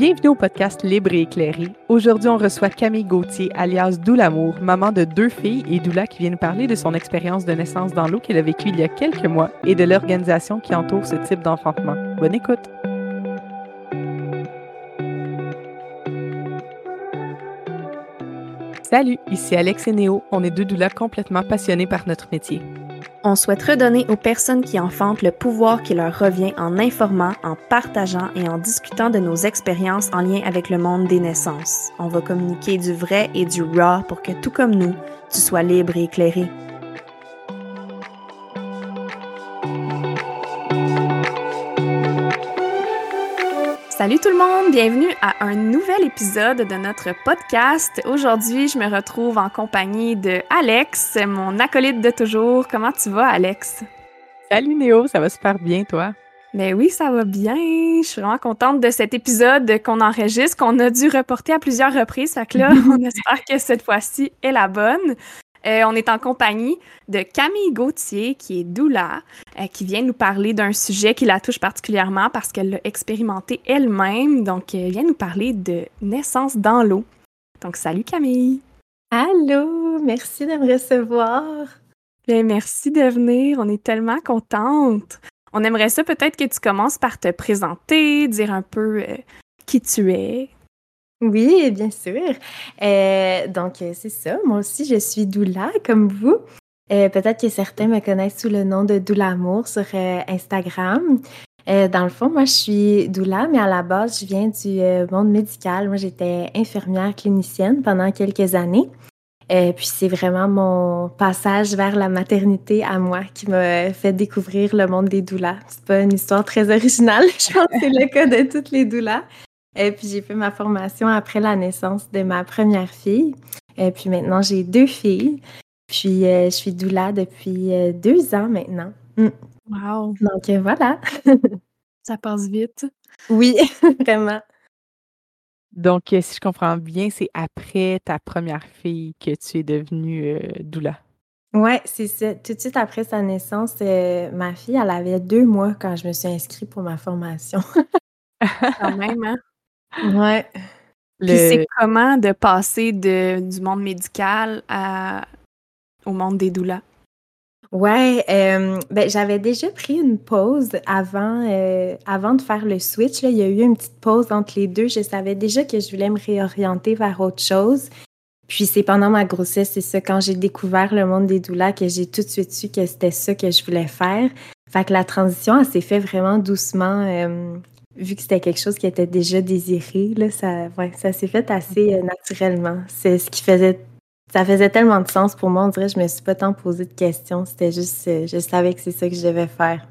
Bienvenue au podcast Libre et éclairé. Aujourd'hui, on reçoit Camille Gauthier, alias Doulamour, maman de deux filles et doula qui vient nous parler de son expérience de naissance dans l'eau qu'elle a vécue il y a quelques mois et de l'organisation qui entoure ce type d'enfantement. Bonne écoute! Salut, ici Alex et Néo. On est deux doulas complètement passionnés par notre métier. On souhaite redonner aux personnes qui enfantent le pouvoir qui leur revient en informant, en partageant et en discutant de nos expériences en lien avec le monde des naissances. On va communiquer du vrai et du raw pour que tout comme nous, tu sois libre et éclairé. Salut tout le monde, bienvenue à un nouvel épisode de notre podcast. Aujourd'hui, je me retrouve en compagnie de Alex, mon acolyte de toujours. Comment tu vas, Alex? Salut Néo, ça va super bien, toi? Ben oui, ça va bien. Je suis vraiment contente de cet épisode qu'on enregistre, qu'on a dû reporter à plusieurs reprises. Fait que là, on espère que cette fois-ci est la bonne. Euh, on est en compagnie de Camille Gauthier, qui est doula, euh, qui vient nous parler d'un sujet qui la touche particulièrement parce qu'elle l'a expérimenté elle-même. Donc, elle vient nous parler de naissance dans l'eau. Donc, salut Camille. Allô, merci de me recevoir. Bien, merci de venir. On est tellement contente. On aimerait ça peut-être que tu commences par te présenter, dire un peu euh, qui tu es, oui, bien sûr. Euh, donc, euh, c'est ça. Moi aussi, je suis Doula, comme vous. Euh, peut-être que certains me connaissent sous le nom de Doula Amour sur Instagram. dans le fond, moi, je suis doula, mais à la base, je viens du monde médical. Moi, j'étais infirmière clinicienne pendant quelques années. puis c'est vraiment mon passage vers la maternité à moi qui m'a fait découvrir le monde des doulas. C'est pas une histoire très originale. Je pense que c'est le cas de toutes les doulas. Et puis j'ai fait ma formation après la naissance de ma première fille. Et puis maintenant, j'ai deux filles. Puis euh, je suis doula depuis euh, deux ans maintenant. Mm. Wow! Donc euh, voilà. Ça passe vite. Oui, vraiment. Donc, si je comprends bien, c'est après ta première fille que tu es devenue doula. Oui, c'est ça. Tout de suite après sa naissance, ma fille, elle avait deux mois quand je me suis inscrite pour ma formation. quand même, hein? Ouais. Puis c'est comment de passer de, du monde médical à, au monde des doulas? Ouais, euh, ben, j'avais déjà pris une pause avant, euh, avant de faire le switch. Là. Il y a eu une petite pause entre les deux. Je savais déjà que je voulais me réorienter vers autre chose. Puis c'est pendant ma grossesse, c'est ça, quand j'ai découvert le monde des doulas, que j'ai tout de suite su que c'était ça que je voulais faire. Fait que la transition, elle s'est fait vraiment doucement. Euh, vu que c'était quelque chose qui était déjà désiré, là, ça, ça s'est fait assez euh, naturellement. C'est ce qui faisait, ça faisait tellement de sens pour moi. On dirait que je me suis pas tant posé de questions. C'était juste, euh, je savais que c'est ça que je devais faire.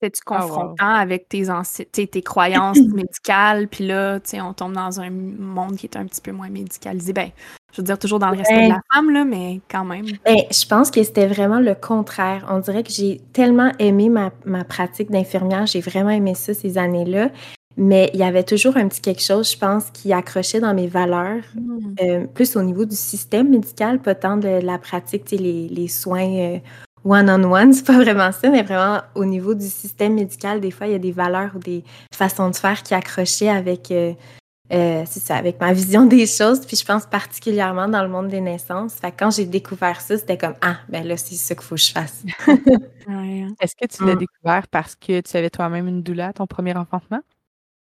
C'était-tu ah, confrontant avec tes, tes croyances médicales, puis là, on tombe dans un monde qui est un petit peu moins médicalisé. Ben, je veux dire, toujours dans le respect de la femme, là, mais quand même. Ben, je pense que c'était vraiment le contraire. On dirait que j'ai tellement aimé ma, pratique d'infirmière, j'ai vraiment aimé ça ces années-là. Mais il y avait toujours un petit quelque chose, je pense, qui accrochait dans mes valeurs, hmm. euh, plus au niveau du système médical, pas tant de la pratique, les, les soins euh, one-on-one, c'est pas vraiment ça, mais vraiment au niveau du système médical, des fois, il y a des valeurs ou des façons de faire qui accrochaient avec euh, euh, c'est ça, avec ma vision des choses. Puis je pense particulièrement dans le monde des naissances. Fait quand j'ai découvert ça, c'était comme Ah, ben là, c'est ça qu'il faut que je fasse. Hein. Est-ce que tu l'as mm. découvert parce que tu avais toi-même une doula à ton premier enfantement?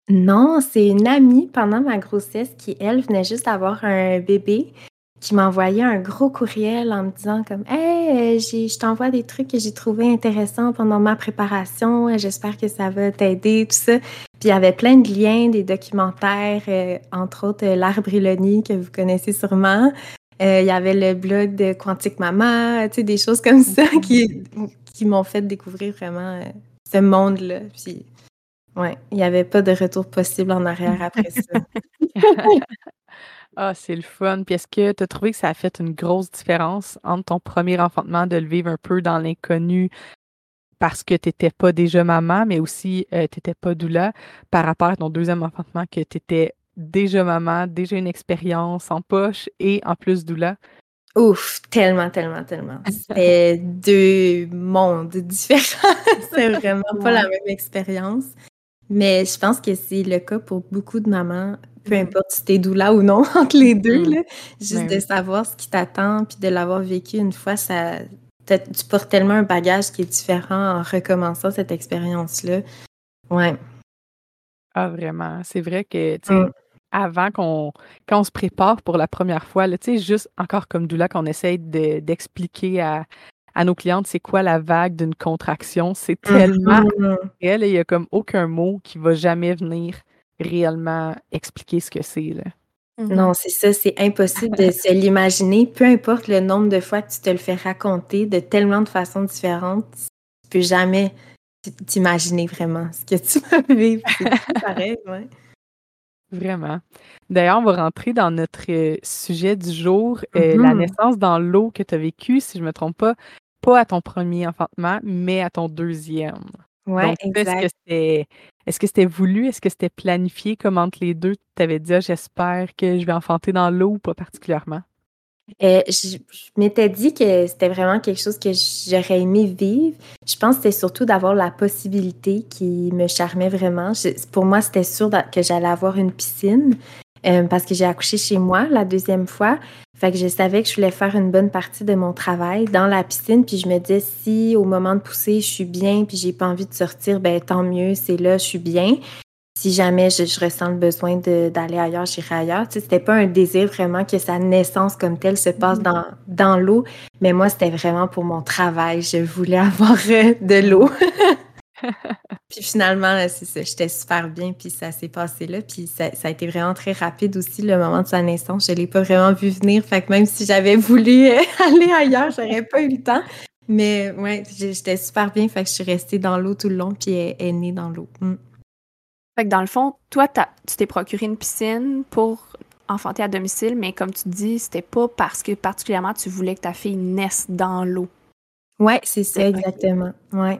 Non, c'est une amie pendant ma grossesse qui, elle, venait juste d'avoir un bébé qui m'a envoyé un gros courriel en me disant comme Hey, euh, je t'envoie des trucs que j'ai trouvé intéressants pendant ma préparation, j'espère que ça va t'aider, tout ça. Puis il y avait plein de liens, des documentaires, euh, entre autres euh, L'arbre Ironie que vous connaissez sûrement. il y avait le blog de Quantique Mama, tu sais, des choses comme ça qui, qui m'ont fait découvrir vraiment ce monde-là. Puis, ouais, il n'y avait pas de retour possible en arrière après ça. Ah, c'est le fun. Puis est-ce que tu as trouvé que ça a fait une grosse différence entre ton premier enfantement de le vivre un peu dans l'inconnu parce que tu n'étais pas déjà maman, mais aussi euh, tu n'étais pas doula par rapport à ton deuxième enfantement que tu étais déjà maman, déjà une expérience en poche et en plus doula? Ouf, tellement, tellement, tellement. C'est deux mondes différents. c'est vraiment pas la même expérience. Mais je pense que c'est le cas pour beaucoup de mamans, peu mm-hmm. importe si t'es doula ou non, entre les deux, mm-hmm. là. Juste de savoir ce qui t'attend, puis de l'avoir vécu une fois, ça, tu portes tellement un bagage qui est différent en recommençant cette expérience-là. Ouais. Ah, vraiment. C'est vrai que, tu sais, mm. avant qu'on quand on se prépare pour la première fois, tu sais, juste encore comme doula, qu'on essaye d'expliquer à, à nos clientes c'est quoi la vague d'une contraction, c'est tellement mm-hmm. réel et il n'y a comme aucun mot qui va jamais venir réellement expliquer ce que c'est. Mmh non, c'est ça, c'est impossible de se l'imaginer. Peu importe le nombre de fois que tu te le fais raconter de tellement de façons différentes, tu peux jamais t'imaginer vraiment ce que tu vas vivre. C'est pareil, ouais. Vraiment. D'ailleurs, on va rentrer dans notre euh, sujet du jour, euh, la mmh naissance dans l'eau que tu as vécue, si je ne me trompe pas, pas à ton premier enfantement, mais à ton deuxième. Ouais. Est-ce que c'était voulu? Est-ce que c'était planifié comme entre les deux? Tu avais dit, «Ah, j'espère que je vais enfanter dans l'eau ou pas particulièrement? Euh, je, m'étais dit que c'était vraiment quelque chose que j'aurais aimé vivre. Je pense que c'était surtout d'avoir la possibilité qui me charmait vraiment. pour moi, c'était sûr que j'allais avoir une piscine. Euh, parce que j'ai accouché chez moi la deuxième fois. Fait que je savais que je voulais faire une bonne partie de mon travail dans la piscine. Puis je me disais, si au moment de pousser, je suis bien, puis j'ai pas envie de sortir, ben tant mieux, c'est là, je suis bien. Si jamais je, ressens le besoin d'aller ailleurs, j'irai ailleurs. Tu sais, c'était pas un désir vraiment que sa naissance comme telle se passe mm-hmm. dans, dans l'eau, mais moi, c'était vraiment pour mon travail. Je voulais avoir euh, de l'eau. puis finalement, c'est ça, j'étais super bien, puis ça s'est passé là. Puis ça, a été vraiment très rapide aussi, le moment de sa naissance. Je ne l'ai pas vraiment vu venir. Fait que même si j'avais voulu euh, aller ailleurs, j'aurais pas eu le temps. Mais ouais, j'étais super bien. Fait que je suis restée dans l'eau tout le long, puis elle est née dans l'eau. Mm. Fait que dans le fond, toi, tu t'es procuré une piscine pour enfanter à domicile, mais comme tu dis, c'était pas parce que particulièrement tu voulais que ta fille naisse dans l'eau. Ouais, c'est ça, exactement. Ouais.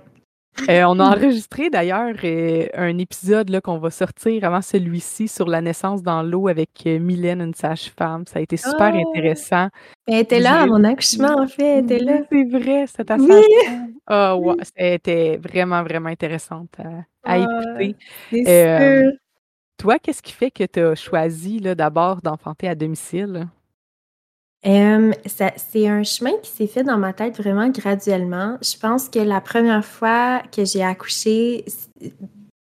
Euh, on a enregistré d'ailleurs euh, un épisode qu'on va sortir avant celui-ci sur la naissance dans l'eau avec euh, Mylène, une sage-femme. Ça a été super oh! intéressant. Elle était là à mon accouchement, en fait. Elle était là. C'est vrai, c'était ta sage-femme. Oh, C'était vraiment, vraiment intéressante à, écouter. toi, qu'est-ce qui fait que tu as choisi d'abord d'enfanter à domicile? C'est un chemin qui s'est fait dans ma tête vraiment graduellement. Je pense que la première fois que j'ai accouché,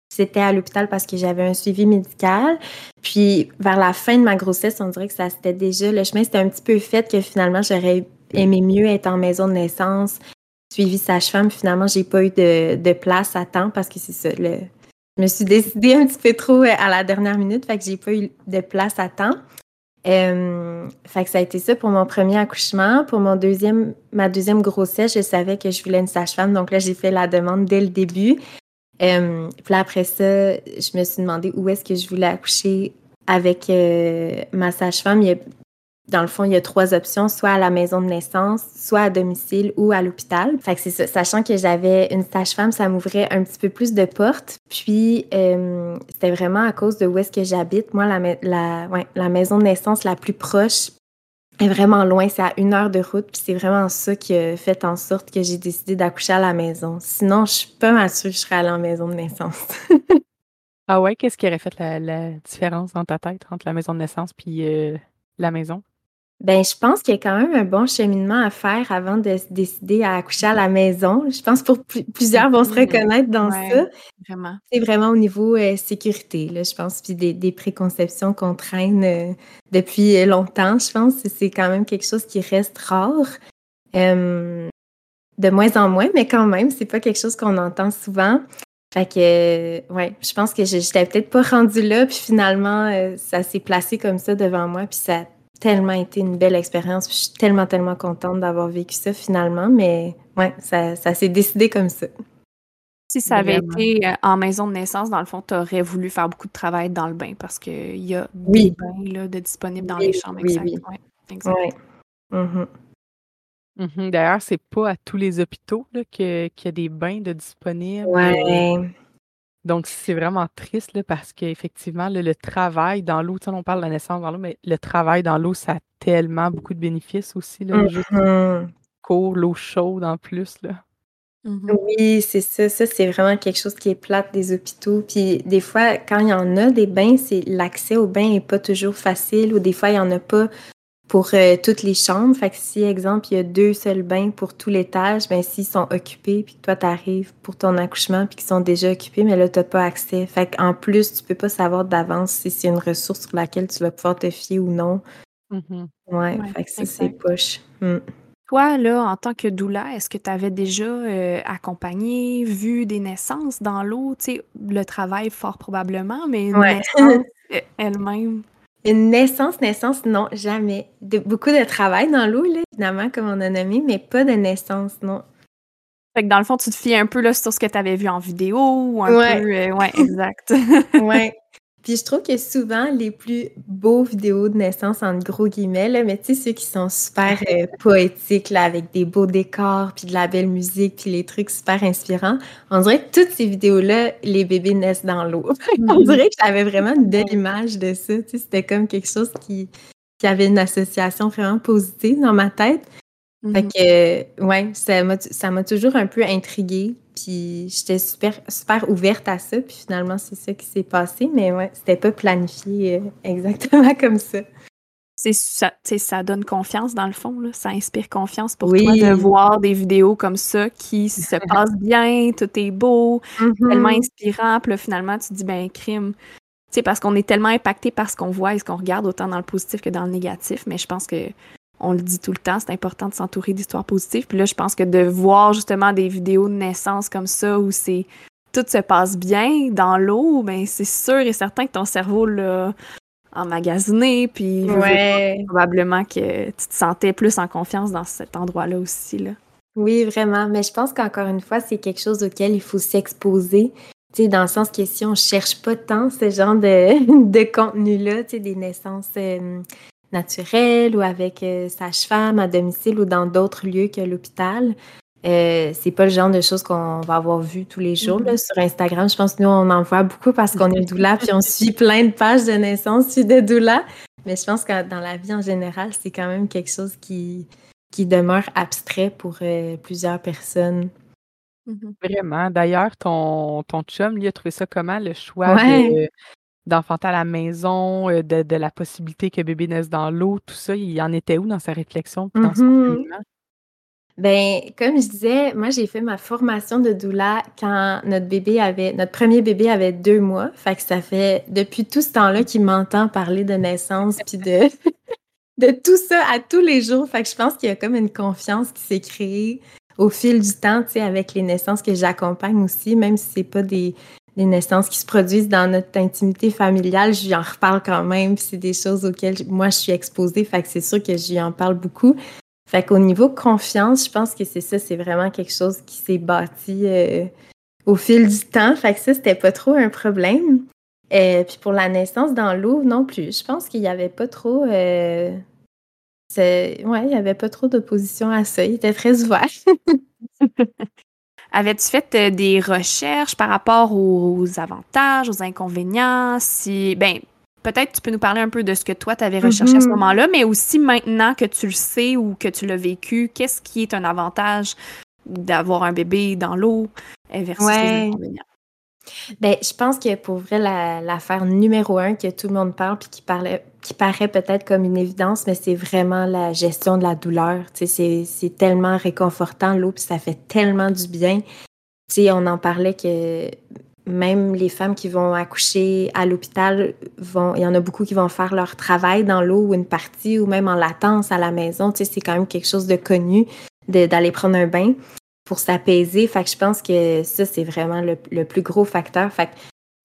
c'était à l'hôpital parce que j'avais un suivi médical. Puis vers la fin de ma grossesse, on dirait que ça c'était déjà le chemin c'était un petit peu fait que finalement j'aurais aimé mieux être en maison de naissance, suivi sage-femme. Finalement, j'ai pas eu de, de, place à temps parce que c'est ça. Le, je me suis décidée un petit peu trop à la dernière minute, fait que j'ai pas eu de place à temps. Fait que ça a été ça pour mon premier accouchement. Pour mon deuxième, ma deuxième grossesse, je savais que je voulais une sage-femme. Donc là, j'ai fait la demande dès le début. Puis là, après ça, je me suis demandé où est-ce que je voulais accoucher avec euh, ma sage-femme. Dans le fond, il y a trois options, soit à la maison de naissance, soit à domicile ou à l'hôpital. Sachant que j'avais une sage-femme, ça m'ouvrait un petit peu plus de portes. Puis, euh, c'était vraiment à cause de où est-ce que j'habite. Moi, la maison de naissance la plus proche est vraiment loin. C'est à une heure de route. Puis, c'est vraiment ça qui a fait en sorte que j'ai décidé d'accoucher à la maison. Sinon, je suis pas mal sûre que je serais allée en maison de naissance. ah ouais? Qu'est-ce qui aurait fait la, différence dans ta tête entre la maison de naissance puis euh, la maison? Ben, je pense qu'il y a quand même un bon cheminement à faire avant de se décider à accoucher à la maison. Je pense pour plusieurs vont se reconnaître dans ça. Vraiment. C'est vraiment au niveau euh, sécurité, là, je pense, puis des, préconceptions qu'on traîne euh, depuis longtemps. Je pense que c'est quand même quelque chose qui reste rare. de moins en moins, mais quand même, c'est pas quelque chose qu'on entend souvent. Fait que, ouais, je pense que j'étais peut-être pas rendue là, puis finalement, euh, ça s'est placé comme ça devant moi, puis ça tellement été une belle expérience. Je suis tellement, tellement contente d'avoir vécu ça finalement, mais ouais, ça, ça s'est décidé comme ça. Si ça avait été euh, en maison de naissance, dans le fond, tu aurais voulu faire beaucoup de travail dans le bain parce qu'il y a des bains là, de disponibles dans les chambres. Oui, exact. oui. exact. Mm-hmm. Mm-hmm. D'ailleurs, c'est pas à tous les hôpitaux qu'il y a des bains de disponibles. Ouais. Donc, c'est vraiment triste là, parce qu'effectivement, le travail dans l'eau, on parle de la naissance dans l'eau, mais le travail dans l'eau, ça a tellement beaucoup de bénéfices aussi. Là, mmh court, l'eau chaude en plus. Là. Mmh oui, c'est ça. Ça, c'est vraiment quelque chose qui est plate des hôpitaux. Puis des fois, quand il y en a des bains, c'est l'accès aux bains n'est pas toujours facile ou des fois, il y en a pas pour euh, toutes les chambres. Fait que si, exemple, il y a deux seuls bains pour tout l'étage, ben s'ils sont occupés, puis toi, tu arrives pour ton accouchement, puis qu'ils sont déjà occupés, mais là, tu n'as pas accès. Fait qu'en plus, tu peux pas savoir d'avance si c'est une ressource sur laquelle tu vas pouvoir te fier ou non. Mmh ouais, fait que ça, c'est poche. Mmh. Toi, là, en tant que doula, est-ce que tu avais déjà euh, accompagné, vu des naissances dans l'eau? Tu sais, le travail, fort probablement, mais une naissance euh, elle-même? Une naissance, naissance, non, jamais. beaucoup de travail dans l'eau, là, évidemment, comme on a nommé, mais pas de naissance, non. Fait que dans le fond, tu te fies un peu là, sur ce que tu avais vu en vidéo ou un peu. Euh, ouais, exact. ouais. Puis je trouve que souvent, les plus beaux vidéos de naissance, en gros guillemets, là, mais tu sais, ceux qui sont super euh, poétiques, là, avec des beaux décors, puis de la belle musique, puis les trucs super inspirants, on dirait que toutes ces vidéos-là, les bébés naissent dans l'eau. on mhm. dirait que j'avais vraiment une belle image de ça. Tu sais, c'était comme quelque chose qui, qui avait une association vraiment positive dans ma tête. Fait mhm. que, ouais, ça m'a toujours un peu intriguée. Puis j'étais super, super ouverte à ça. Puis finalement, c'est ça qui s'est passé. Mais ouais, c'était pas planifié euh, exactement comme ça. C'est ça, ça donne confiance dans le fond. Là. Ça inspire confiance pour toi de voir des vidéos comme ça qui se passent bien, tout est beau, tellement mm-hmm. inspirant. Puis là, finalement, tu te dis, ben, crime. Tu sais, parce qu'on est tellement impacté par ce qu'on voit et ce qu'on regarde, autant dans le positif que dans le négatif. Mais je pense que on le dit tout le temps, c'est important de s'entourer d'histoires positives. Puis là, je pense que de voir justement des vidéos de naissance comme ça où c'est tout se passe bien dans l'eau, ben c'est sûr et certain que ton cerveau l'a emmagasiné, puis probablement que tu te sentais plus en confiance dans cet endroit-là aussi. Là. Oui, vraiment. Mais je pense qu'encore une fois, c'est quelque chose auquel il faut s'exposer. Tu sais, dans le sens que si on cherche pas tant ce genre de, de contenu-là, tu sais, des naissances euh, naturelle ou avec euh, sage-femme à domicile ou dans d'autres lieux que l'hôpital. Euh, c'est pas le genre de choses qu'on va avoir vu tous les jours mm-hmm. sur Instagram. Je pense que nous, on en voit beaucoup parce qu'on est doula, puis on suit plein de pages de naissance de doula. Mais je pense que dans la vie en général, c'est quand même quelque chose qui, qui demeure abstrait pour euh, plusieurs personnes. Mm-hmm. Vraiment. D'ailleurs, ton, ton chum, lui, a trouvé ça comment, le choix de, d'enfanter à la maison, euh, de, la possibilité que bébé naisse dans l'eau, tout ça, il en était où dans sa réflexion dans son mmh Ben, comme je disais, moi j'ai fait ma formation de doula quand notre bébé avait, notre premier bébé avait deux mois. Fait que ça fait depuis tout ce temps-là qu'il m'entend parler de naissance puis de, de tout ça à tous les jours. Fait que je pense qu'il y a comme une confiance qui s'est créée au fil du temps, tu sais, avec les naissances que j'accompagne aussi, même si c'est pas des, les naissances qui se produisent dans notre intimité familiale, je lui en reparle quand même. C'est des choses auxquelles moi je suis exposée, fait que c'est sûr que je en parle beaucoup. Fait qu'au niveau confiance, je pense que c'est ça, c'est vraiment quelque chose qui s'est bâti euh, au fil du temps. Fait que ça, c'était pas trop un problème. Euh, puis pour la naissance dans l'eau, non plus. Je pense qu'il n'y avait pas trop. Euh, ouais, il n'y avait pas trop d'opposition à ça. Il était très ouvert. Avais-tu fait euh, des recherches par rapport aux avantages, aux inconvénients? Si, ben, peut-être tu peux nous parler un peu de ce que toi, tu avais recherché à ce mm-hmm. moment-là, mais aussi maintenant que tu le sais ou que tu l'as vécu, qu'est-ce qui est un avantage d'avoir un bébé dans l'eau versus les inconvénients? Ben, je pense que pour vrai, l'affaire numéro un que tout le monde parle puis qui, paraît peut-être comme une évidence, mais c'est vraiment la gestion de la douleur. C'est tellement réconfortant, l'eau, puis ça fait tellement du bien. sais, on en parlait que même les femmes qui vont accoucher à l'hôpital, vont, il y en a beaucoup qui vont faire leur travail dans l'eau ou une partie, ou même en latence à la maison. C'est quand même quelque chose de connu d'aller prendre un bain pour s'apaiser. Fait que je pense que ça, c'est vraiment le, plus gros facteur. Fait que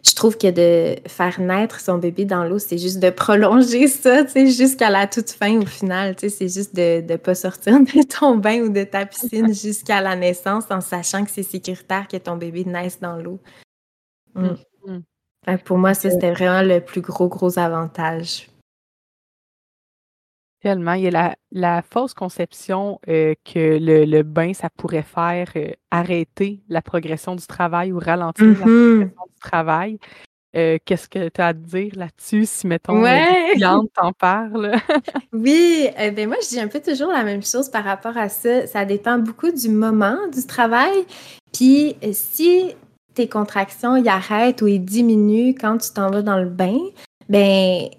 je trouve que de faire naître son bébé dans l'eau, c'est juste de prolonger ça, tu sais, jusqu'à la toute fin au final. Tu sais, c'est juste de ne pas sortir de ton bain ou de ta piscine jusqu'à la naissance en sachant que c'est sécuritaire que ton bébé naisse dans l'eau. Mm. Mm. pour moi, ça, c'était vraiment le plus gros, gros avantage. Tellement. Il y a la, fausse conception euh, que le, bain, ça pourrait faire euh, arrêter la progression du travail ou ralentir la mmh progression du travail. Euh, qu'est-ce que tu as à dire là-dessus si, mettons, Ouais. t'en parle? Oui, eh ben moi, je dis un peu toujours la même chose par rapport à ça. Ça dépend beaucoup du moment du travail. Puis si tes contractions y arrêtent ou ils diminuent quand tu t'en vas dans le bain, ben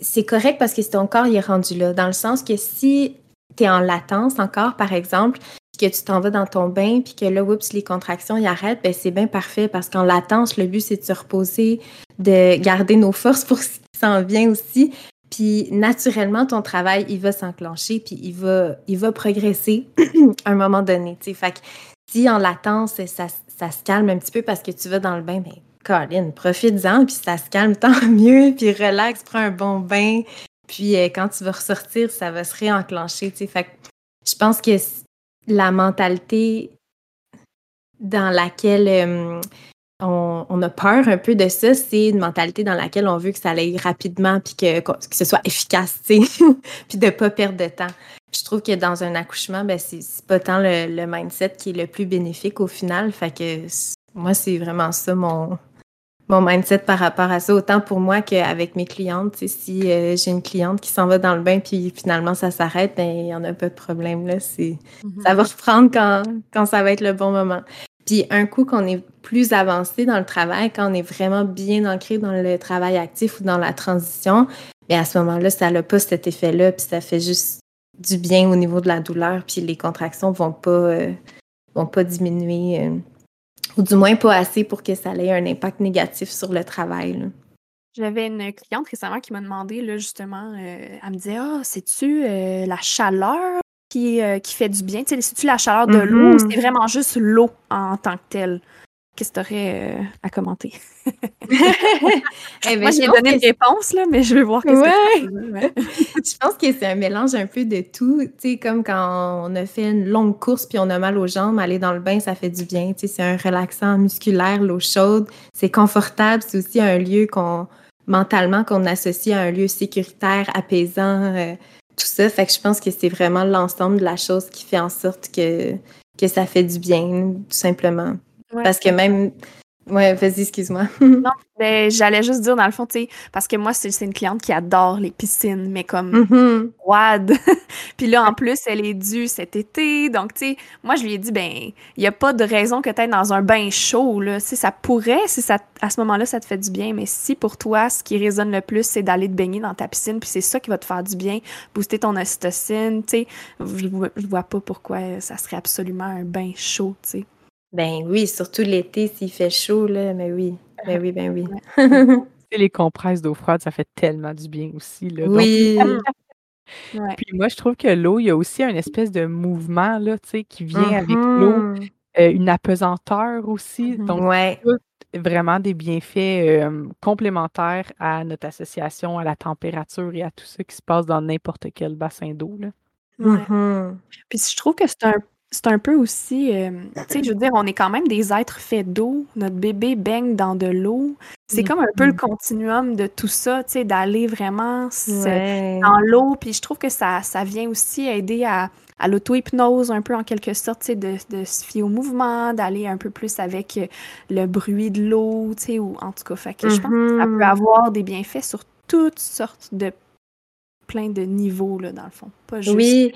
c'est correct parce que ton corps est rendu là. Dans le sens que si tu es en latence encore, par exemple, que tu t'en vas dans ton bain, puis que là, oups, les contractions y arrêtent, ben c'est bien parfait parce qu'en latence, le but, c'est de se reposer, de garder nos forces pour ce qui s'en vient aussi. Puis naturellement, ton travail, il va s'enclencher, puis il va, progresser à un moment donné. Fait que si en latence, ça, ça se calme un petit peu parce que tu vas dans le bain, ben Colin, profite-en, puis ça se calme tant mieux, puis relax, prends un bon bain, puis euh, quand tu vas ressortir, ça va se réenclencher. je pense que la mentalité dans laquelle on, a peur un peu de ça, c'est une mentalité dans laquelle on veut que ça aille rapidement puis que, que ce soit efficace, puis de ne pas perdre de temps. Je trouve que dans un accouchement, ben, c'est pas tant le, mindset qui est le plus bénéfique au final. Fait que moi, c'est vraiment ça mon, mon mindset par rapport à ça, autant pour moi qu'avec mes clientes. Si euh, j'ai une cliente qui s'en va dans le bain puis finalement ça s'arrête, ben, il n'y en a pas de problème. Là. C'est, mm-hmm. Ça va reprendre quand, quand ça va être le bon moment. Puis un coup qu'on est plus avancé dans le travail, quand on est vraiment bien ancré dans le travail actif ou dans la transition, bien à ce moment-là, ça n'a pas cet effet-là, puis ça fait juste du bien au niveau de la douleur, puis les contractions vont pas, euh, vont pas diminuer. Euh, ou du moins pas assez pour que ça ait un impact négatif sur le travail. J'avais une cliente récemment qui m'a demandé, là, justement, euh, elle me disait Ah, c'est-tu euh, la chaleur qui, euh, qui fait du bien? C'est-tu la chaleur de l'eau ou mm-hmm. c'est vraiment juste l'eau en tant que telle? Qu'est-ce que tu aurais euh, à commenter? eh ben, Moi, j'ai donné une réponse, là, mais je vais voir qu'est-ce que ouais. Je pense que c'est un mélange un peu de tout. Tu sais, comme quand on a fait une longue course puis on a mal aux jambes, aller dans le bain, ça fait du bien. Tu sais, c'est un relaxant musculaire, l'eau chaude. C'est confortable. C'est aussi un lieu qu'on, mentalement, qu'on associe à un lieu sécuritaire, apaisant, euh, tout ça. Fait que je pense que c'est vraiment l'ensemble de la chose qui fait en sorte que, que ça fait du bien, tout simplement. Parce que même. Ouais, vas-y, excuse-moi. non, mais j'allais juste dire, dans le fond, tu sais, parce que moi, c'est une cliente qui adore les piscines, mais comme mm Puis là, en plus, elle est due cet été. Donc, tu sais, moi, je lui ai dit, ben, il n'y a pas de raison que tu aies dans un bain chaud, là. Si ça pourrait, si ça, à ce moment-là, ça te fait du bien. Mais si pour toi, ce qui résonne le plus, c'est d'aller te baigner dans ta piscine, puis c'est ça qui va te faire du bien, booster ton ocytocine, tu sais, je, je vois pas pourquoi ça serait absolument un bain chaud, tu sais. Ben oui, surtout l'été s'il fait chaud, là, mais oui. Ben oui, ben oui. les compresses d'eau froide, ça fait tellement du bien aussi. Là. Oui. Puis moi, je trouve que l'eau, il y a aussi un espèce de mouvement là, qui vient avec l'eau, mm-hmm. euh, une apesanteur aussi. Mm-hmm. Donc, ouais. vraiment des bienfaits complémentaires à notre association à la température et à tout ce qui se passe dans n'importe quel bassin d'eau. Mm-hmm. Puis je trouve que c'est un c'est un peu aussi, euh, tu sais, je veux dire, on est quand même des êtres faits d'eau. Notre bébé baigne dans de l'eau. C'est comme un peu le mm-hmm. continuum de tout ça, tu sais, d'aller vraiment dans l'eau. Puis je trouve que ça, ça vient aussi aider à, à l'auto-hypnose, un peu en quelque sorte, tu sais, de, de, se fier au mouvement, d'aller un peu plus avec euh, le bruit de l'eau, tu sais, ou en tout cas, fait que je pense que ça peut mm-hmm. avoir des bienfaits sur toutes sortes de plein de niveaux, là, dans le fond. Pas juste... Oui,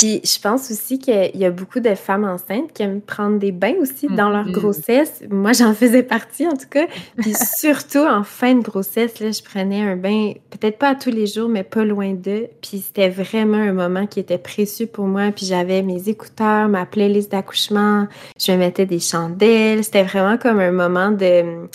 puis je pense aussi qu'il y a beaucoup de femmes enceintes qui aiment prendre des bains aussi dans leur mm-hmm. grossesse. Moi, j'en faisais partie en tout cas. Puis surtout en fin de grossesse, là, je prenais un bain, peut-être pas tous les jours, mais pas loin d'eux. Puis c'était vraiment un moment qui était précieux pour moi. Puis j'avais mes écouteurs, ma playlist d'accouchement, je me mettais des chandelles. C'était vraiment comme un moment de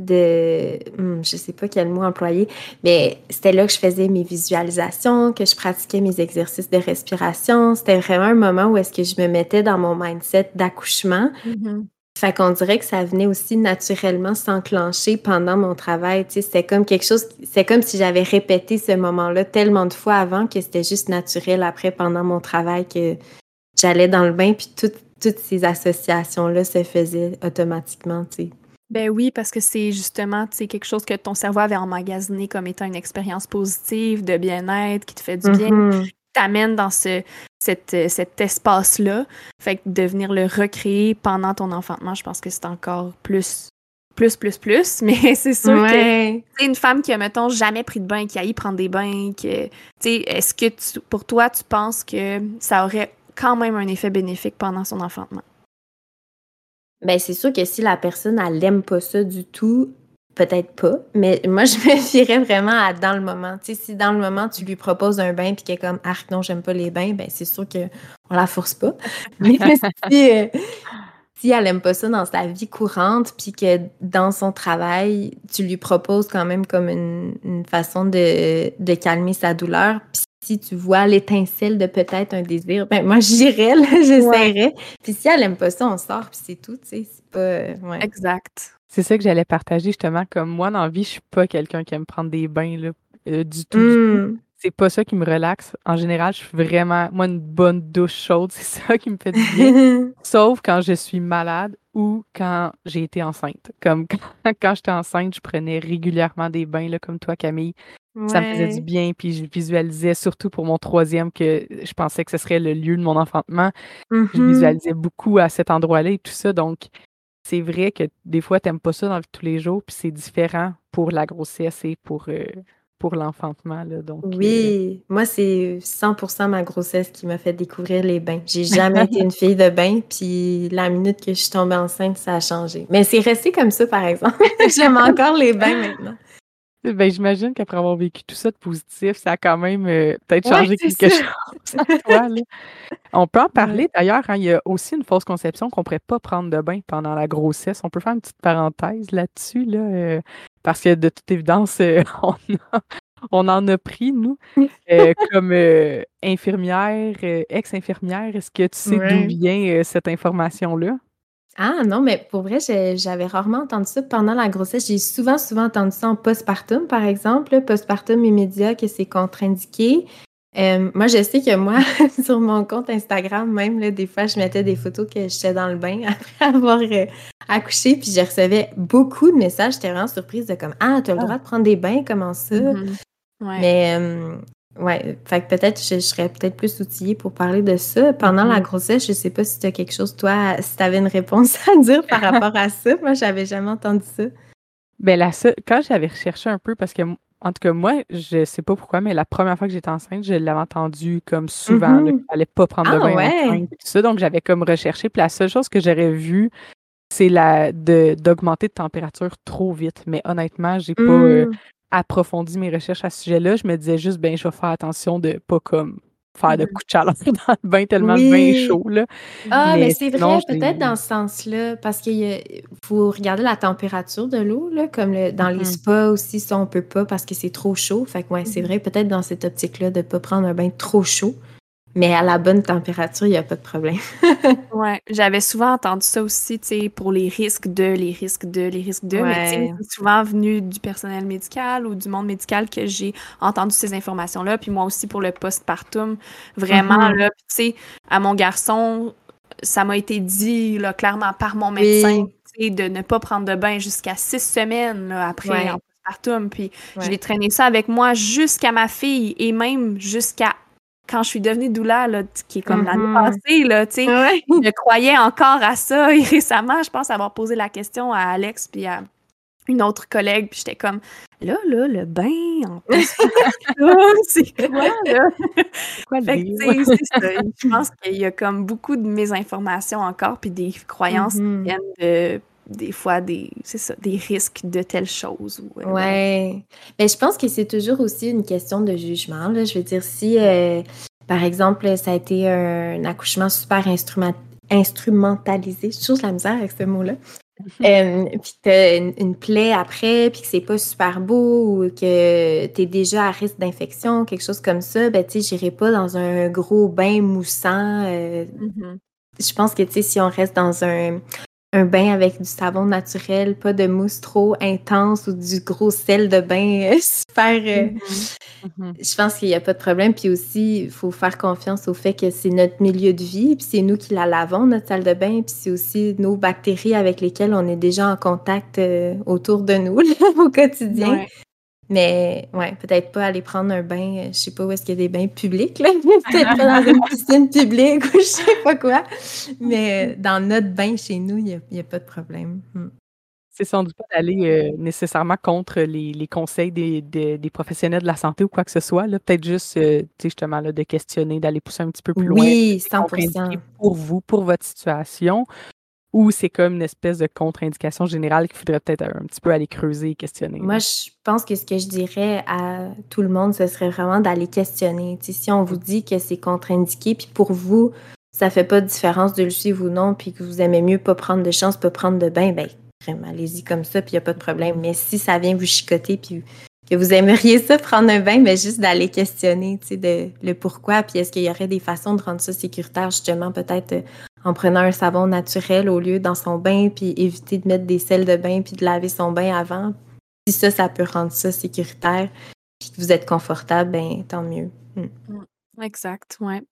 de, hmm, je sais pas quel mot employer, mais c'était là que je faisais mes visualisations, que je pratiquais mes exercices de respiration. C'était vraiment un moment où est-ce que je me mettais dans mon mindset d'accouchement. Mm-hmm. Fait qu'on dirait que ça venait aussi naturellement s'enclencher pendant mon travail. Tu sais, c'était comme quelque chose, c'est comme si j'avais répété ce moment-là tellement de fois avant que c'était juste naturel après pendant mon travail que j'allais dans le bain puis toutes ces associations-là se faisaient automatiquement, tu sais. Ben oui, parce que c'est justement quelque chose que ton cerveau avait emmagasiné comme étant une expérience positive, de bien-être, qui te fait du bien, mm-hmm. qui t'amène dans ce, cet, cet espace-là. Fait que de venir le recréer pendant ton enfantement, je pense que c'est encore plus plus, plus, plus, mais c'est sûr que c'est une femme qui a, mettons, jamais pris de bain, qui a y prendre des bains, que, est-ce que pour toi, tu penses que ça aurait quand même un effet bénéfique pendant son enfantement? Ben, c'est sûr que si la personne, elle n'aime pas ça du tout, peut-être pas. Mais moi, je me fierais vraiment à dans le moment. Tu sais, si dans le moment, tu lui proposes un bain puis qu'elle est comme « Arc, non, j'aime pas les bains », ben c'est sûr qu'on la force pas. Mais si, euh, si elle aime pas ça dans sa vie courante puis que dans son travail, tu lui proposes quand même comme une, façon de, de, calmer sa douleur, puis si tu vois l'étincelle de peut-être un désir, ben moi j'irais, j'essaierais. Puis si elle aime pas ça, on sort, puis c'est tout, tu sais, c'est pas... Euh, ouais. Exact. C'est ça que j'allais partager justement, comme moi dans la vie, je suis pas quelqu'un qui aime prendre des bains, là, euh, du tout, mmh. C'est pas ça qui me relaxe. En général, je suis vraiment, moi, une bonne douche chaude, c'est ça qui me fait du bien. Sauf quand je suis malade ou quand j'ai été enceinte. Comme quand, quand j'étais enceinte, je prenais régulièrement des bains, là, comme toi, Camille. Ça me faisait du bien, puis je visualisais surtout pour mon troisième que je pensais que ce serait le lieu de mon enfantement. Je mmh visualisais beaucoup à cet endroit-là et tout ça. Donc, c'est vrai que des fois, tu n'aimes pas ça dans tous les jours, puis c'est différent pour la grossesse et pour, euh, pour l'enfantement. Donc, euh, oui, moi, c'est 100% ma grossesse qui m'a fait découvrir les bains. J'ai jamais été une fille de bain, puis la minute que je suis tombée enceinte, ça a changé. Mais c'est resté comme ça, par exemple. J'aime encore les bains maintenant. Ben, j'imagine qu'après avoir vécu tout ça de positif, ça a quand même euh, peut-être changé quelque chose toi. On peut en parler d'ailleurs, hein, il y a aussi une fausse conception qu'on ne pourrait pas prendre de bain pendant la grossesse. On peut faire une petite parenthèse là-dessus, là, euh, parce que de toute évidence, euh, on, en a pris, nous, comme infirmière, ex-infirmière. Est-ce que tu sais d'où vient cette information-là? Ah non, mais pour vrai, j'avais rarement entendu ça pendant la grossesse. J'ai souvent, souvent entendu ça en postpartum, par exemple, postpartum immédiat, que c'est contre-indiqué. Euh, moi, je sais que moi, sur mon compte Instagram, même, là, des fois, je mettais des photos que j'étais dans le bain après avoir euh, accouché, puis je recevais beaucoup de messages. J'étais vraiment surprise de comme Ah, tu as le ah. droit de prendre des bains, comment ça? Mm-hmm. Mais euh, Ouais, fait que peut-être je, serais peut-être plus outillée pour parler de ça. Pendant la mm-hmm. grossesse, je sais pas si tu as quelque chose, toi, si tu avais une réponse à dire par rapport à ça. Moi, j'avais jamais entendu ça. Ben là, quand j'avais recherché un peu, parce que en tout cas, moi, je sais pas pourquoi, mais la première fois que j'étais enceinte, je l'avais entendu comme souvent, mm fallait pas prendre de ah, bain ouais. tout ça. Donc, j'avais comme recherché. Puis la seule chose que j'aurais vue, c'est la d'augmenter de, température trop vite. Mais honnêtement, j'ai pas euh, mm approfondi mes recherches à ce sujet-là. Je me disais juste, ben, je vais faire attention de pas comme faire de mmh. coups de chaleur dans le bain tellement le bain est chaud. Là. Ah, mais, c'est vrai, peut-être dans ce sens-là, parce qu'il faut regarder la température de l'eau, comme le, dans les mmh. spas aussi, ça, on peut pas parce que c'est trop chaud. Fait que, ouais, c'est mmh. vrai, peut-être dans cette optique-là, de ne pas prendre un bain trop chaud. Mais à la bonne température, il n'y a pas de problème. ouais, j'avais souvent entendu ça aussi, tu sais, pour les risques de, les risques de, les risques de. Mais c'est souvent venu du personnel médical ou du monde médical que j'ai entendu ces informations-là. Puis moi aussi pour le postpartum, vraiment, mm-hmm. là, tu sais, à mon garçon, ça m'a été dit là, clairement par mon médecin, de ne pas prendre de bain jusqu'à six semaines là, après en postpartum. Puis je l'ai traîné ça avec moi jusqu'à ma fille et même jusqu'à quand je suis devenue doula, là, qui est comme l'année mm-hmm. passée, là, tu sais, je croyais encore à ça. Et récemment, je pense avoir posé la question à Alex puis à une autre collègue, puis j'étais comme, là, là, le bain, en plus, c'est quoi, là? Quoi. Je pense qu'il y a comme beaucoup de mésinformations encore, puis des croyances qui mm-hmm. viennent de des fois des c'est ça des risques de telles choses euh, ouais mais je pense que c'est toujours aussi une question de jugement là. je veux dire si euh, par exemple ça a été un, accouchement super instrumentalisé je trouve la misère avec ce mot là euh, puis tu as une, plaie après, puis que c'est pas super beau, ou que tu es déjà à risque d'infection, quelque chose comme ça, ben tu sais, j'irai pas dans un gros bain moussant. Mm-hmm. Je pense que, tu sais, si on reste dans un, un bain avec du savon naturel, pas de mousse trop intense ou du gros sel de bain euh, super. Euh, mm-hmm. Mm-hmm. Je pense qu'il n'y a pas de problème. Puis aussi, il faut faire confiance au fait que c'est notre milieu de vie, puis c'est nous qui la lavons, notre salle de bain, puis c'est aussi nos bactéries avec lesquelles on est déjà en contact euh, autour de nous au quotidien. Mais ouais, peut-être pas aller prendre un bain, euh, je sais pas où est-ce qu'il y a des bains publics, là. peut-être pas dans une piscine publique ou je sais pas quoi. Mais euh, dans notre bain chez nous, il n'y a, pas de problème. Hmm. C'est sans doute pas d'aller nécessairement contre les, conseils des, des, professionnels de la santé ou quoi que ce soit. Peut-être juste, justement, là, de questionner, d'aller pousser un petit peu plus loin. Oui, 100%. Pour vous, pour votre situation. Ou c'est comme une espèce de contre-indication générale qu'il faudrait peut-être un petit peu aller creuser et questionner. Moi, je pense que ce que je dirais à tout le monde, ce serait vraiment d'aller questionner. si on vous dit que c'est contre-indiqué, puis pour vous, ça fait pas de différence de le suivre ou non, puis que vous aimez mieux pas prendre de chance, pas prendre de bain, ben vraiment, allez-y comme ça, puis il n'y a pas de problème. Mais si ça vient vous chicoter, puis que vous aimeriez ça, prendre un bain, mais juste d'aller questionner, tu sais, de, le pourquoi, puis est-ce qu'il y aurait des façons de rendre ça sécuritaire, justement, peut-être euh, en prenant un savon naturel au lieu dans son bain, puis éviter de mettre des sels de bain, puis de laver son bain avant? Si ça, ça peut rendre ça sécuritaire, puis que vous êtes confortable, ben tant mieux. Hmm. Mm, exact, ouais.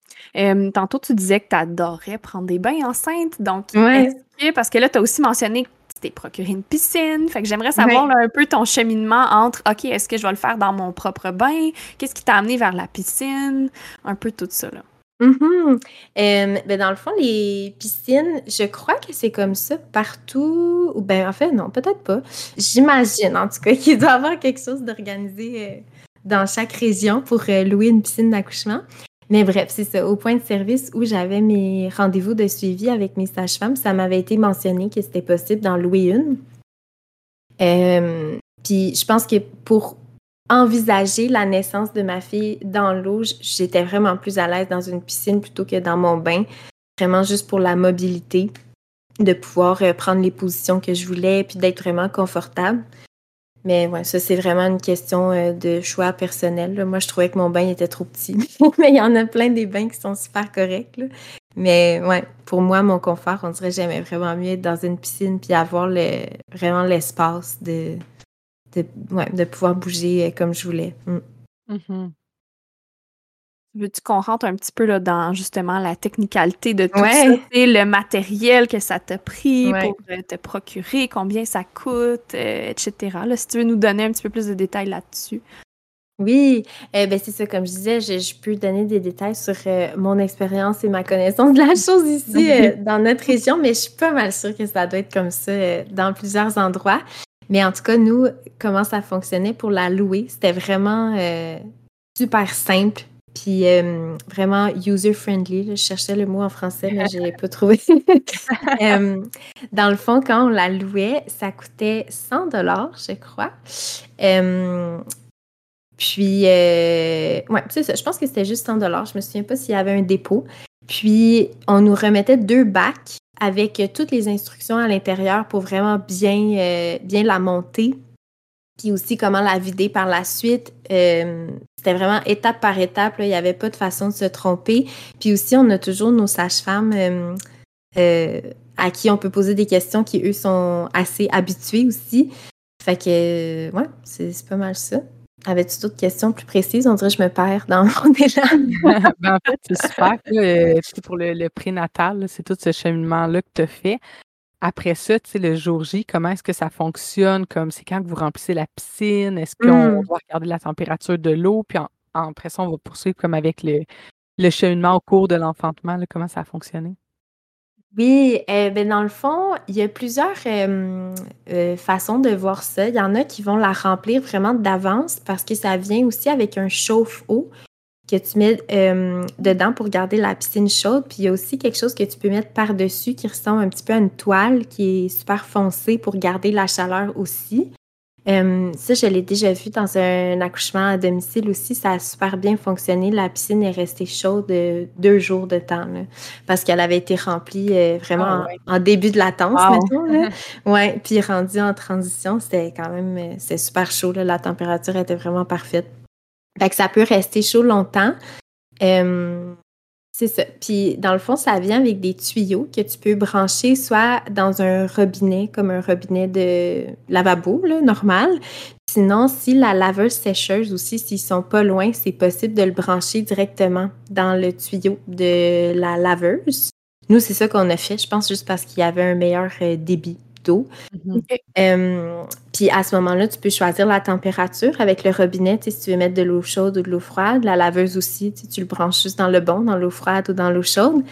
tantôt, tu disais que tu adorais prendre des bains enceintes, donc ouais. parce que là, tu as aussi mentionné que tu t'es procuré une piscine. Fait que j'aimerais savoir un peu ton cheminement entre OK, est-ce que je vais le faire dans mon propre bain? Qu'est-ce qui t'a amené vers la piscine? Un peu tout ça, là. Mm ben, dans le fond, les piscines, je crois que c'est comme ça partout. Ou ben, en fait, non, peut-être pas. J'imagine, en tout cas, qu'il doit y avoir quelque chose d'organisé euh, dans chaque région pour euh, louer une piscine d'accouchement. Mais bref, c'est. Au point de service où j'avais mes rendez-vous de suivi avec mes sages-femmes, ça m'avait été mentionné que c'était possible d'en louer une. puis je pense que pour envisager la naissance de ma fille dans l'eau, j'étais vraiment plus à l'aise dans une piscine plutôt que dans mon bain. Vraiment juste pour la mobilité, de pouvoir euh, prendre les positions que je voulais, puis d'être vraiment confortable. Mais ouais, ça, c'est vraiment une question euh, de choix personnel. Moi, je trouvais que mon bain était trop petit. Mais il y en a plein des bains qui sont super corrects. Mais ouais, pour moi, mon confort, on dirait que j'aimais vraiment mieux être dans une piscine puis avoir le, vraiment l'espace de, de, pouvoir bouger euh, comme je voulais. Mm. Mm-hmm. Veux-tu qu'on rentre un petit peu là, dans justement la technicalité de tout ça, le matériel que ça t'a pris pour euh, te procurer, combien ça coûte, euh, etc. Là, si tu veux nous donner un petit peu plus de détails là-dessus. Oui, eh ben c'est ça, comme je disais, je, peux donner des détails sur mon expérience et ma connaissance de la chose ici dans notre région, mais je suis pas mal sûre que ça doit être comme ça dans plusieurs endroits. Mais en tout cas, nous, comment ça fonctionnait pour la louer, c'était vraiment euh, super simple. Puis euh, vraiment user-friendly. Je cherchais le mot en français, mais je ne l'ai pas trouvé. Euh, dans le fond, quand on la louait, ça coûtait 100 dollars, je crois. puis, ouais, c'est ça. Je pense que c'était juste 100 dollars. Je me souviens pas s'il y avait un dépôt. Puis, on nous remettait deux bacs avec toutes les instructions à l'intérieur pour vraiment bien, euh, bien la monter. Puis aussi comment la vider par la suite. Euh, c'était vraiment étape par étape. Il n'y avait pas de façon de se tromper. Puis aussi, on a toujours nos sages-femmes euh, à qui on peut poser des questions qui, eux, sont assez habitués aussi. Fait que, ouais, c'est pas mal ça. Avais-tu d'autres questions plus précises? On dirait que je me perds dans mon élan. ben, en fait, c'est super. Euh, pour le, prénatal, c'est tout ce cheminement-là que tu as fait. Après ça, le jour J, comment est-ce que ça fonctionne? Comme c'est quand que vous remplissez la piscine? Est-ce qu'on mmh. doit regarder la température de l'eau? Puis en, après ça, on va poursuivre comme avec le, le cheminement au cours de l'enfantement. Comment ça a fonctionné? Oui, ben, dans le fond, il y a plusieurs euh, façons de voir ça. Il y en a qui vont la remplir vraiment d'avance parce que ça vient aussi avec un chauffe-eau que tu mets dedans pour garder la piscine chaude. Puis il y a aussi quelque chose que tu peux mettre par-dessus qui ressemble un petit peu à une toile qui est super foncée pour garder la chaleur aussi ça, je l'ai déjà vu dans un accouchement à domicile aussi. Ça a super bien fonctionné. La piscine est restée chaude euh, deux jours de temps parce qu'elle avait été remplie euh, vraiment ah en, début de latence, wow. Ouais, puis rendue en transition, c'était quand même euh, c'est super chaud. La température était vraiment parfaite. Ça peut rester chaud longtemps. C'est ça. Puis dans le fond, ça vient avec des tuyaux que tu peux brancher soit dans un robinet, comme un robinet de lavabo, normal. Sinon, si la laveuse sécheuse aussi, s'ils sont pas loin, c'est possible de le brancher directement dans le tuyau de la laveuse. Nous, c'est ça qu'on a fait, je pense, juste parce qu'il y avait un meilleur euh, Mm-hmm. puis à ce moment-là, tu peux choisir la température avec le robinet, si tu veux mettre de l'eau chaude ou de l'eau froide. La laveuse aussi, tu le branches juste dans le bon, dans l'eau froide ou dans l'eau chaude.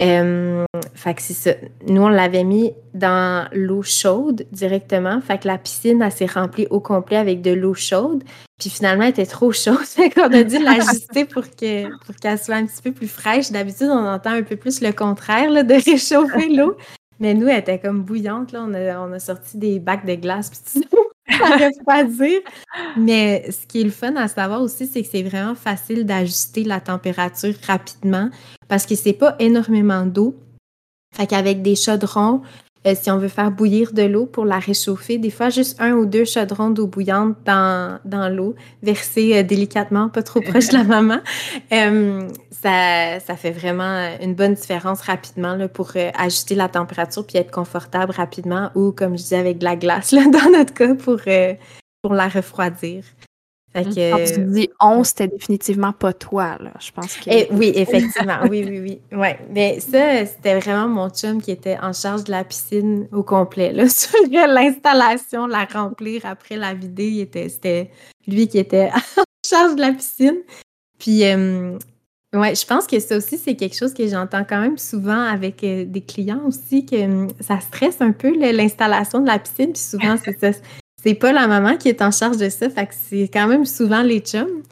Euh, fait que c'est ça. Nous, on l'avait mis dans l'eau chaude directement. Fait que la piscine, elle s'est remplie au complet avec de l'eau chaude. Puis finalement, elle était trop chaude. Fait qu'on a dû l'ajuster pour que pour qu'elle soit un petit peu plus fraîche. D'habitude, on entend un peu plus le contraire là, de réchauffer l'eau. Mais nous, elle était comme bouillante. Là. On, a, on a sorti des bacs de glace. Puis ça reste pas dire. Mais ce qui est le fun à savoir aussi, c'est que c'est vraiment facile d'ajuster la température rapidement parce que c'est pas énormément d'eau. Fait qu'avec des chaudrons, euh, si on veut faire bouillir de l'eau pour la réchauffer, des fois juste un ou deux chaudrons d'eau bouillante dans, dans l'eau, versés euh, délicatement, pas trop proche de la maman, euh, ça, ça, fait vraiment une bonne différence rapidement là, pour ajuster la température puis être confortable rapidement ou, comme je disais, avec de la glace là, dans notre cas pour, pour la refroidir. Fait que... Quand tu dis on, c'était définitivement pas toi, là. Je pense que. Eh oui, effectivement. oui, oui, oui. Ouais. Mais ça, c'était vraiment mon chum qui était en charge de la piscine au complet, là. Sur l'installation, la remplir après la vider, c'était lui qui était en charge de la piscine. Puis, euh, ouais, je pense que ça aussi, c'est quelque chose que j'entends quand même souvent avec euh, des clients aussi, que ça stresse un peu l'installation de la piscine. Puis souvent, c'est ça c'est pas la maman qui est en charge de ça, fait que c'est quand même souvent les chums.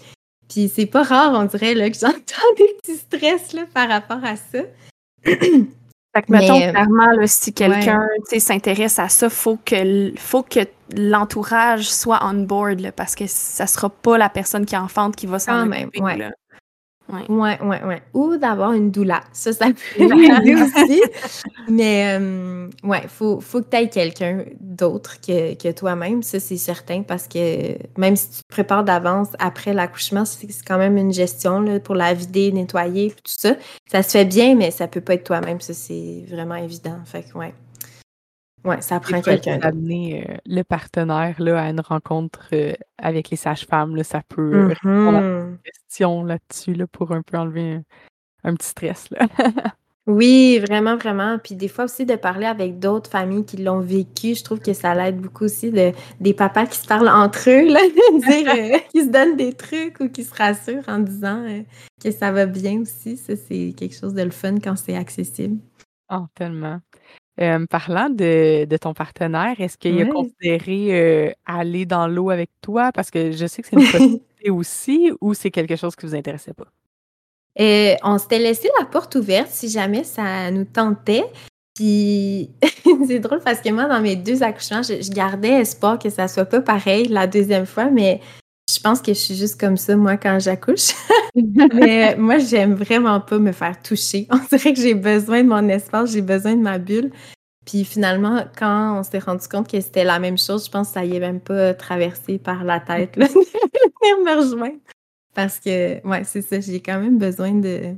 Puis c'est pas rare, on dirait, là, que j'entends des petits stress là, par rapport à ça. Fait que, mettons, euh, clairement, si quelqu'un s'intéresse à ça, faut que, faut que l'entourage soit on board, parce que ça sera pas la personne qui enfante qui va s'en occuper. Ouais. ouais, ouais, Ou d'avoir une doula. Ça, ça peut aider aussi. Mais euh, ouais, faut, faut que tu aies quelqu'un d'autre que, que toi-même. Ça, c'est certain parce que même si tu te prépares d'avance après l'accouchement, c'est quand même une gestion là, pour la vider, nettoyer, tout ça. Ça se fait bien, mais ça peut pas être toi-même. Ça, c'est vraiment évident. Fait que ouais. Ouais, ça prend quelqu'un. Amener euh, le partenaire là, à une rencontre euh, avec les sages-femmes, ça peut répondre à une mm-hmm. question là-dessus là, pour un peu enlever un, petit stress. Là. oui, vraiment, vraiment. Puis des fois aussi de parler avec d'autres familles qui l'ont vécu, je trouve que ça l'aide beaucoup aussi de, des papas qui se parlent entre eux, là, dire, euh, qui se donnent des trucs ou qui se rassurent en disant que ça va bien aussi. Ça, c'est quelque chose de le fun quand c'est accessible. Oh, tellement parlant de de ton partenaire, est-ce qu'il a considéré, aller dans l'eau avec toi? Parce que je sais que c'est une possibilité aussi ou c'est quelque chose qui vous intéressait pas? on s'était laissé la porte ouverte si jamais ça nous tentait. Puis c'est drôle parce que moi, dans mes deux accouchements, je gardais espoir que ça soit pas pareil la deuxième fois, mais je pense que je suis juste comme ça, moi, quand j'accouche. Mais moi, j'aime vraiment pas me faire toucher. On dirait que j'ai besoin de mon espace, j'ai besoin de ma bulle. Puis finalement, quand on s'est rendu compte que c'était la même chose, je pense que ça y est même pas traversé par la tête, là, de me rejoindre. Parce que, ouais, c'est ça, j'ai quand même besoin de,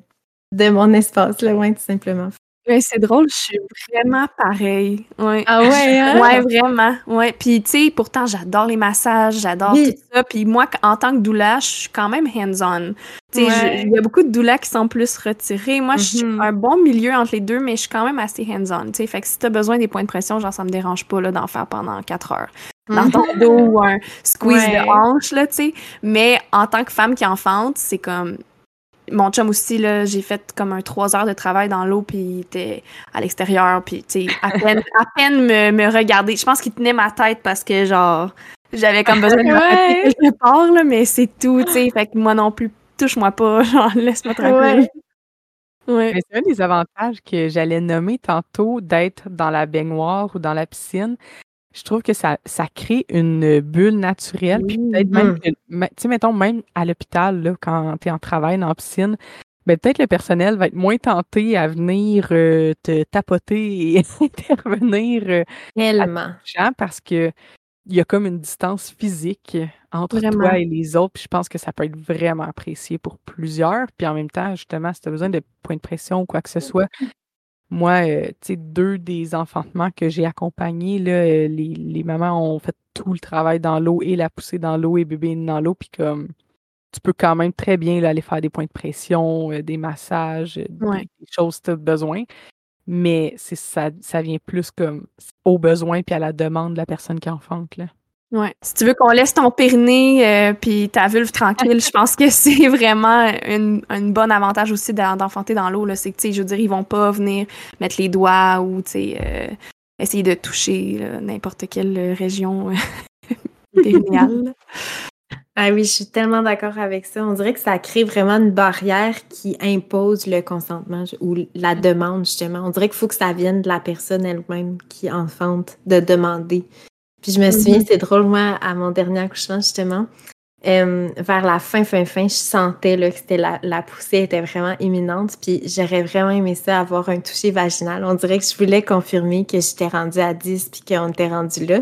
de mon espace, loin, tout simplement. Ouais, c'est drôle, je suis vraiment pareil. Ouais. Ah ouais, hein? Ouais, vraiment. Ouais. Puis, tu sais, pourtant, j'adore les massages, j'adore tout ça. Puis, moi, en tant que doula, je suis quand même hands-on. Tu sais, il y a beaucoup de doulas qui sont plus retirés. Moi, je suis mm-hmm. un bon milieu entre les deux, mais je suis quand même assez hands-on. Tu sais, fait que si t'as besoin des points de pression, genre, ça me dérange pas d'en faire pendant quatre heures. Dans ton mm-hmm. dos ou un squeeze de hanche, là, tu sais. Mais en tant que femme qui enfante, c'est comme mon chum aussi, là, j'ai fait comme un trois heures de travail dans l'eau, puis il était à l'extérieur, puis tu sais, à peine, à peine me, me regarder. Je pense qu'il tenait ma tête parce que, genre, j'avais comme besoin de me quelque part, là, mais c'est tout, tu sais. Fait que moi non plus, touche-moi pas, genre, laisse-moi tranquille. Ouais. C'est un des avantages que j'allais nommer tantôt d'être dans la baignoire ou dans la piscine je trouve que ça, ça crée une bulle naturelle. Puis peut-être même, mmh. tu sais, mettons, même à l'hôpital, quand tu es en travail dans la piscine, ben, peut-être le personnel va être moins tenté à venir euh, te tapoter et intervenir euh, Tellement. parce que il y a comme une distance physique entre toi et les autres. Puis je pense que ça peut être vraiment apprécié pour plusieurs. Puis en même temps, justement, si tu as besoin de points de pression ou quoi que ce soit, moi, euh, tu sais, deux des enfantements que j'ai accompagnés, là, euh, les, les mamans ont fait tout le travail dans l'eau et la pousser dans l'eau et bébé dans l'eau. Puis comme tu peux quand même très bien aller faire des points de pression, euh, des massages, des, choses que tu as besoin. Mais c'est ça, ça vient plus comme au besoin puis à la demande de la personne qui enfante. Là. Ouais. Si tu veux qu'on laisse ton périnée euh, puis ta vulve tranquille, je pense que c'est vraiment une, une bonne avantage aussi d'enfanter dans l'eau. C'est que, je veux dire, ils vont pas venir mettre les doigts ou, tu sais, euh, essayer de toucher n'importe quelle région périnéale. Ah oui, je suis tellement d'accord avec ça. On dirait que ça crée vraiment une barrière qui impose le consentement ou la demande, justement. On dirait qu'il faut que ça vienne de la personne elle-même qui enfante de demander. Puis je me souviens, mm-hmm. c'est drôle, moi, à mon dernier accouchement, justement, euh, vers la fin, fin, fin, je sentais là, que c'était la, la, poussée était vraiment imminente. Puis j'aurais vraiment aimé ça, avoir un toucher vaginal. On dirait que je voulais confirmer que j'étais rendue à 10 puis qu'on était rendu là.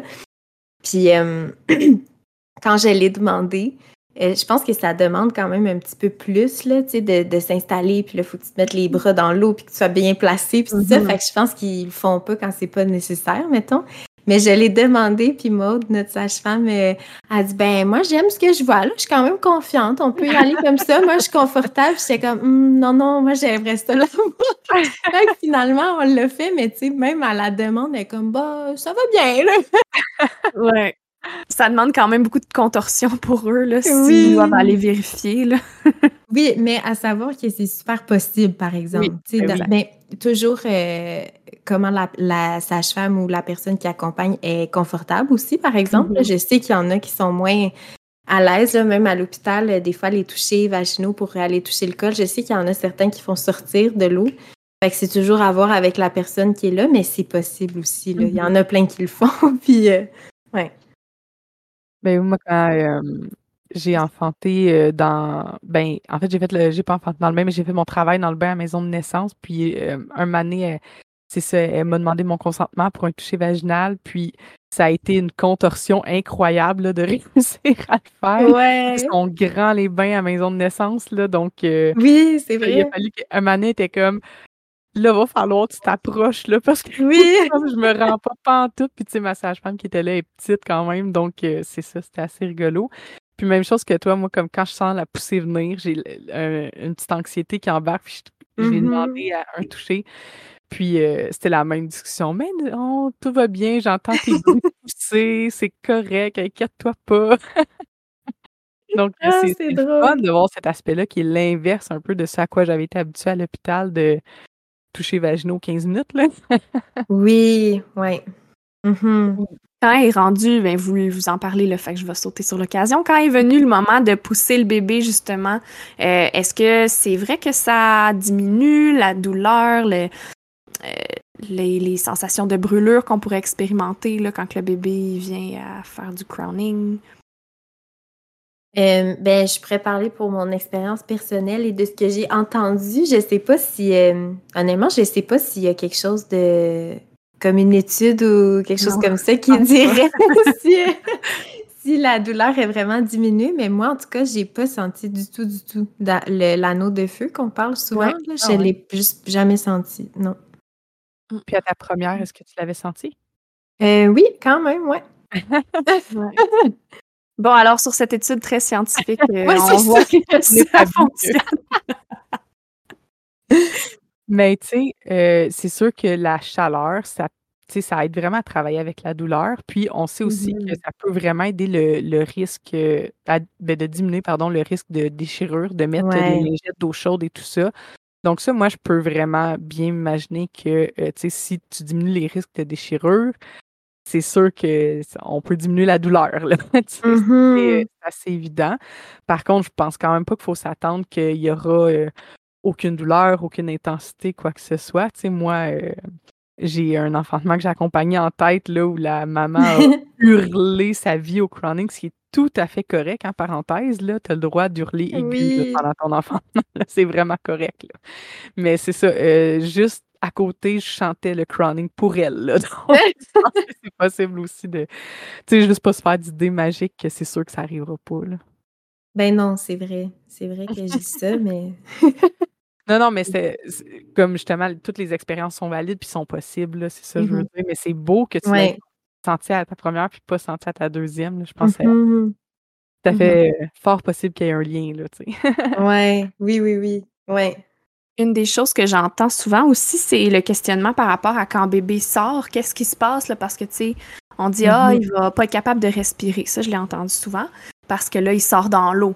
Puis euh, quand je l'ai demandé, euh, je pense que ça demande quand même un petit peu plus là, de, de s'installer. Puis là, il faut que tu te mettes les bras dans l'eau puis que tu sois bien placé. Puis ça. Mm-hmm. Fait que je pense qu'ils le font pas quand c'est pas nécessaire, mettons. Mais je l'ai demandé, puis Maude, notre sage-femme, euh, a dit Ben, moi, j'aime ce que je vois là, je suis quand même confiante, on peut y aller comme ça. Moi, je suis confortable. J'étais comme hum, Non, non, moi, j'aimerais ça là. finalement, on l'a fait, mais tu sais, même à la demande, elle est comme Bah, ça va bien, là. ouais. Ça demande quand même beaucoup de contorsion pour eux, là, s'ils doivent aller vérifier. Là. oui, mais à savoir que c'est super possible, par exemple. Oui, ben, ben, toujours euh, comment la, sage-femme ou la personne qui accompagne est confortable aussi, par exemple. Mm-hmm. Je sais qu'il y en a qui sont moins à l'aise, même à l'hôpital, euh, des fois les toucher vaginaux pour aller toucher le col. Je sais qu'il y en a certains qui font sortir de l'eau. Fait que c'est toujours à voir avec la personne qui est là, mais c'est possible aussi. Là. Il y en mm-hmm. a plein qui le font. puis, euh, ouais. Ben, moi, quand j'ai enfanté dans. Ben, en fait, j'ai fait le. J'ai pas enfanté dans le bain, mais j'ai fait mon travail dans le bain à maison de naissance. Puis, un moment donné, c'est ça, elle m'a demandé mon consentement pour un toucher vaginal. Puis, ça a été une contorsion incroyable de réussir à le faire. Ouais. Ils sont grands, les bains à maison de naissance. Là, donc, oui, c'est vrai. Il a fallu qu'un moment donné, était comme là, va falloir que tu t'approches, là, parce que oui. je me rends pas tout. Puis, tu sais, ma sage-femme qui était là est petite quand même, donc euh, c'est ça, c'était assez rigolo. Puis, même chose que toi, moi, comme quand je sens la poussée venir, j'ai une petite anxiété qui embarque, puis j'ai mm-hmm. demandé à un toucher. Puis, euh, c'était la même discussion. Mais non, tout va bien, j'entends tes bruits pousser, c'est correct, inquiète-toi pas. Donc, ah, c'est fun de voir cet aspect-là qui est l'inverse un peu de ce à quoi j'avais été habituée à l'hôpital, de toucher vaginaux 15 minutes, là. oui, oui. Mm-hmm. Quand est rendu, ben vous, vous en parlez, le fait que je vais sauter sur l'occasion. Quand est venu le moment de pousser le bébé, justement, euh, est-ce que c'est vrai que ça diminue la douleur, le, euh, les, les, sensations de brûlure qu'on pourrait expérimenter là, quand le bébé vient à faire du crowning? Euh, ben, je pourrais parler pour mon expérience personnelle et de ce que j'ai entendu. Je sais pas si, euh, honnêtement, je sais pas s'il y a quelque chose de, comme une étude ou quelque chose comme ça qui dirait si, si, la douleur est vraiment diminuée. Mais moi, en tout cas, j'ai pas senti du tout, du tout l'anneau de feu qu'on parle souvent. Là, je ah l'ai juste jamais senti, non. Puis à ta première, est-ce que tu l'avais senti? Euh, oui, quand même, ouais. ouais. Bon, alors sur cette étude très scientifique, euh, on voit que ça fonctionne. Mais tu sais, euh, c'est sûr que la chaleur, ça, ça aide vraiment à travailler avec la douleur. Puis on sait aussi que mm-hmm. ça peut vraiment aider le, risque, euh, ben, de diminuer pardon, le risque de déchirure, de mettre des lingettes d'eau chaude et tout ça. Donc ça, moi, je peux vraiment bien imaginer que si tu diminues les risques de déchirure, c'est sûr qu'on peut diminuer la douleur. Mmh c'est assez évident. Par contre, je pense quand même pas qu'il faut s'attendre qu'il y aura euh, aucune douleur, aucune intensité, quoi que ce soit. Tu moi, euh, j'ai un enfantement que j'ai accompagné en tête là, où la maman a hurlé sa vie au crowning, ce qui est tout à fait correct, en parenthèse. Tu as le droit d'hurler aigu pendant ton enfantement. c'est vraiment correct. Mais c'est ça, euh, juste à côté, je chantais le crowning pour elle. Là. c'est possible aussi de. Tu sais, juste pas se faire d'idées magiques que c'est sûr que ça arrivera pas. Là. Ben non, c'est vrai. C'est vrai que j'ai dit ça, mais. non, non, mais c'est comme justement, toutes les expériences sont valides puis sont possibles, c'est ça que je veux mm-hmm. dire. Mais c'est beau que tu ouais. senti à ta première puis pas senti à ta deuxième. je pense que mm-hmm. ça mm-hmm. fait fort possible qu'il y ait un lien, là, tu sais. ouais, oui, oui, oui. Ouais. Une des choses que j'entends souvent aussi, c'est le questionnement par rapport à quand bébé sort, qu'est-ce qui se passe là, parce que tu sais, On dit, ah, Mhm. il va pas être capable de respirer. Ça, je l'ai entendu souvent parce que là, il sort dans l'eau.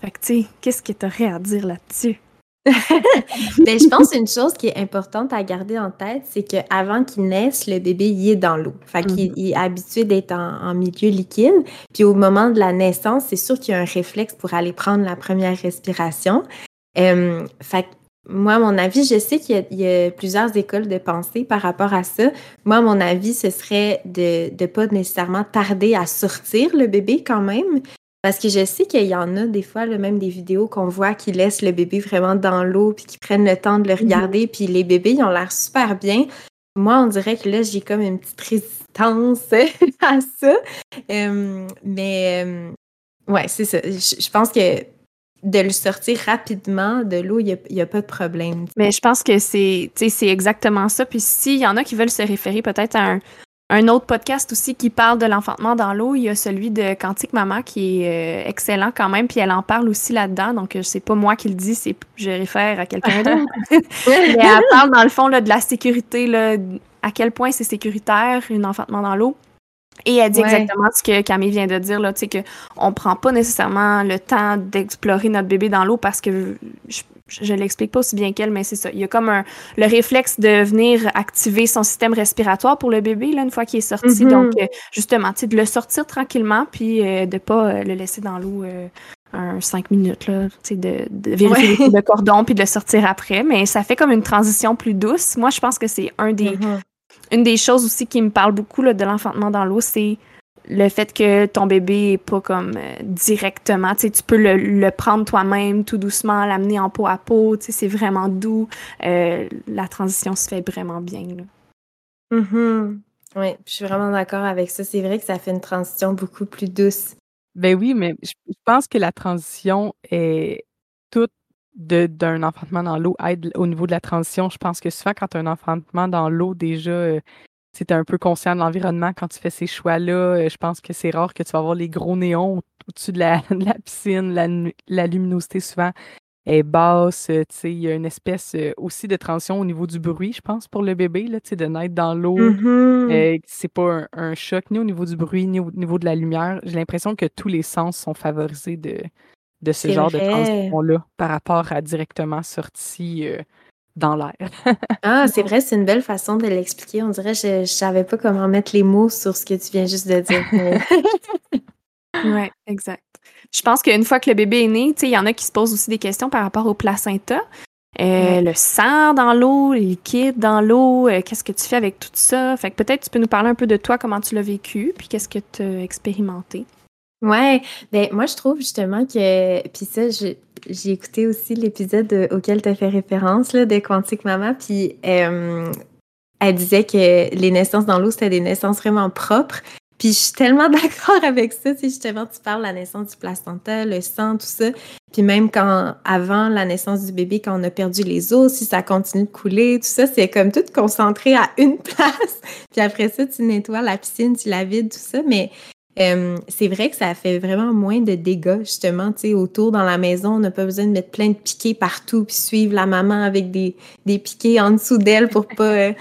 Fait que, tu sais, qu'est-ce que tu aurais à dire là-dessus? Ben, je pense une chose qui est importante à garder en tête, c'est qu'avant qu'il naisse, le bébé il est dans l'eau. Fait qu'il il est habitué d'être en, en milieu liquide. Puis au moment de la naissance, c'est sûr qu'il y a un réflexe pour aller prendre la première respiration. Euh, fait que moi, à mon avis, je sais qu'il y a- il y, a plusieurs écoles de pensée par rapport à ça. Moi, à mon avis, ce serait de ne pas nécessairement tarder à sortir le bébé quand même. Parce que je sais qu'il y en a des fois, là, même des vidéos qu'on voit qui laissent le bébé vraiment dans l'eau puis qui prennent le temps de le regarder. Puis les bébés, ils ont l'air super bien. Moi, on dirait que là, j'ai comme une petite résistance à ça. Euh, mais euh, ouais, c'est ça. Je, je pense que de le sortir rapidement de l'eau, il n'y a, pas de problème. Mais je pense que c'est exactement ça. Puis s'il y en a qui veulent se référer peut-être à un, un autre podcast aussi qui parle de l'enfantement dans l'eau, il y a celui de Quantique Maman qui est euh, excellent quand même, puis elle en parle aussi là-dedans. Donc, euh, c'est pas moi qui le dis, c'est je réfère à quelqu'un d'autre. Mais elle parle dans le fond là, de la sécurité, là, à quel point c'est sécuritaire, un enfantement dans l'eau. Et elle dit Ouais. exactement ce que Camille vient de dire, là, tu sais, qu'on prend pas nécessairement le temps d'explorer notre bébé dans l'eau parce que je, je l'explique pas aussi bien qu'elle, mais c'est ça. Il y a comme un, le réflexe de venir activer son système respiratoire pour le bébé, là, une fois qu'il est sorti. Mhm. Donc, euh, justement, tu sais, de le sortir tranquillement, puis euh, de pas euh, le laisser dans l'eau euh, un cinq minutes, là, tu sais, de, de vérifier Ouais. le cordon, puis de le sortir après. Mais ça fait comme une transition plus douce. Moi, je pense que c'est un des, Mhm. Une des choses aussi qui me parle beaucoup là, de l'enfantement dans l'eau, c'est le fait que ton bébé est pas comme euh, directement, tu sais, tu peux le, le prendre toi-même tout doucement, l'amener en peau à peau, tu sais, c'est vraiment doux. Euh, la transition se fait vraiment bien. Là. Mhm. Oui, je suis vraiment d'accord avec ça. C'est vrai que ça fait une transition beaucoup plus douce. Ben oui, mais je pense que la transition est toute d'un enfantement dans l'eau aide au niveau de la transition. Je pense que souvent, quand tu as un enfantement dans l'eau, déjà, euh, tu es un peu conscient de l'environnement quand tu fais ces choix-là. Euh, je pense que c'est rare que tu vas avoir les gros néons au- au-dessus de la, de la piscine. La, la luminosité, souvent, est basse. euh, il y a une espèce euh, aussi de transition au niveau du bruit, je pense, pour le bébé, là, de naître dans l'eau. Mhm. Euh, c'est pas un, un choc ni au niveau du bruit ni au niveau de la lumière. J'ai l'impression que tous les sens sont favorisés de, de ce C'est genre de vrai. transition-là par rapport à directement sorti euh, dans l'air. Ah, c'est vrai, c'est une belle façon de l'expliquer. On dirait que je, je savais pas comment mettre les mots sur ce que tu viens juste de dire. mais- Ouais, exact. Je pense qu'une fois que le bébé est né, tu sais, il y en a qui se posent aussi des questions par rapport au placenta. Euh, Ouais. Le sang dans l'eau, les liquides dans l'eau, euh, qu'est-ce que tu fais avec tout ça? Fait que peut-être tu peux nous parler un peu de toi, comment tu l'as vécu, puis qu'est-ce que tu as expérimenté? Ouais, ben moi je trouve justement que puis ça j'ai écouté aussi l'épisode auquel tu as fait référence là de Quantique Maman puis euh, elle disait que les naissances dans l'eau c'était des naissances vraiment propres. Puis je suis tellement d'accord avec ça, sais, justement tu parles de la naissance du placenta, le sang, tout ça. Puis même quand avant la naissance du bébé quand on a perdu les os, si ça continue de couler, tout ça, c'est comme tout concentré à une place. Puis après ça tu nettoies la piscine, tu la vides, tout ça, mais euh, c'est vrai que ça fait vraiment moins de dégâts, justement, tu sais, autour dans la maison. On n'a pas besoin de mettre plein de piquets partout puis suivre la maman avec des, des piquets en dessous d'elle pour pas. euh,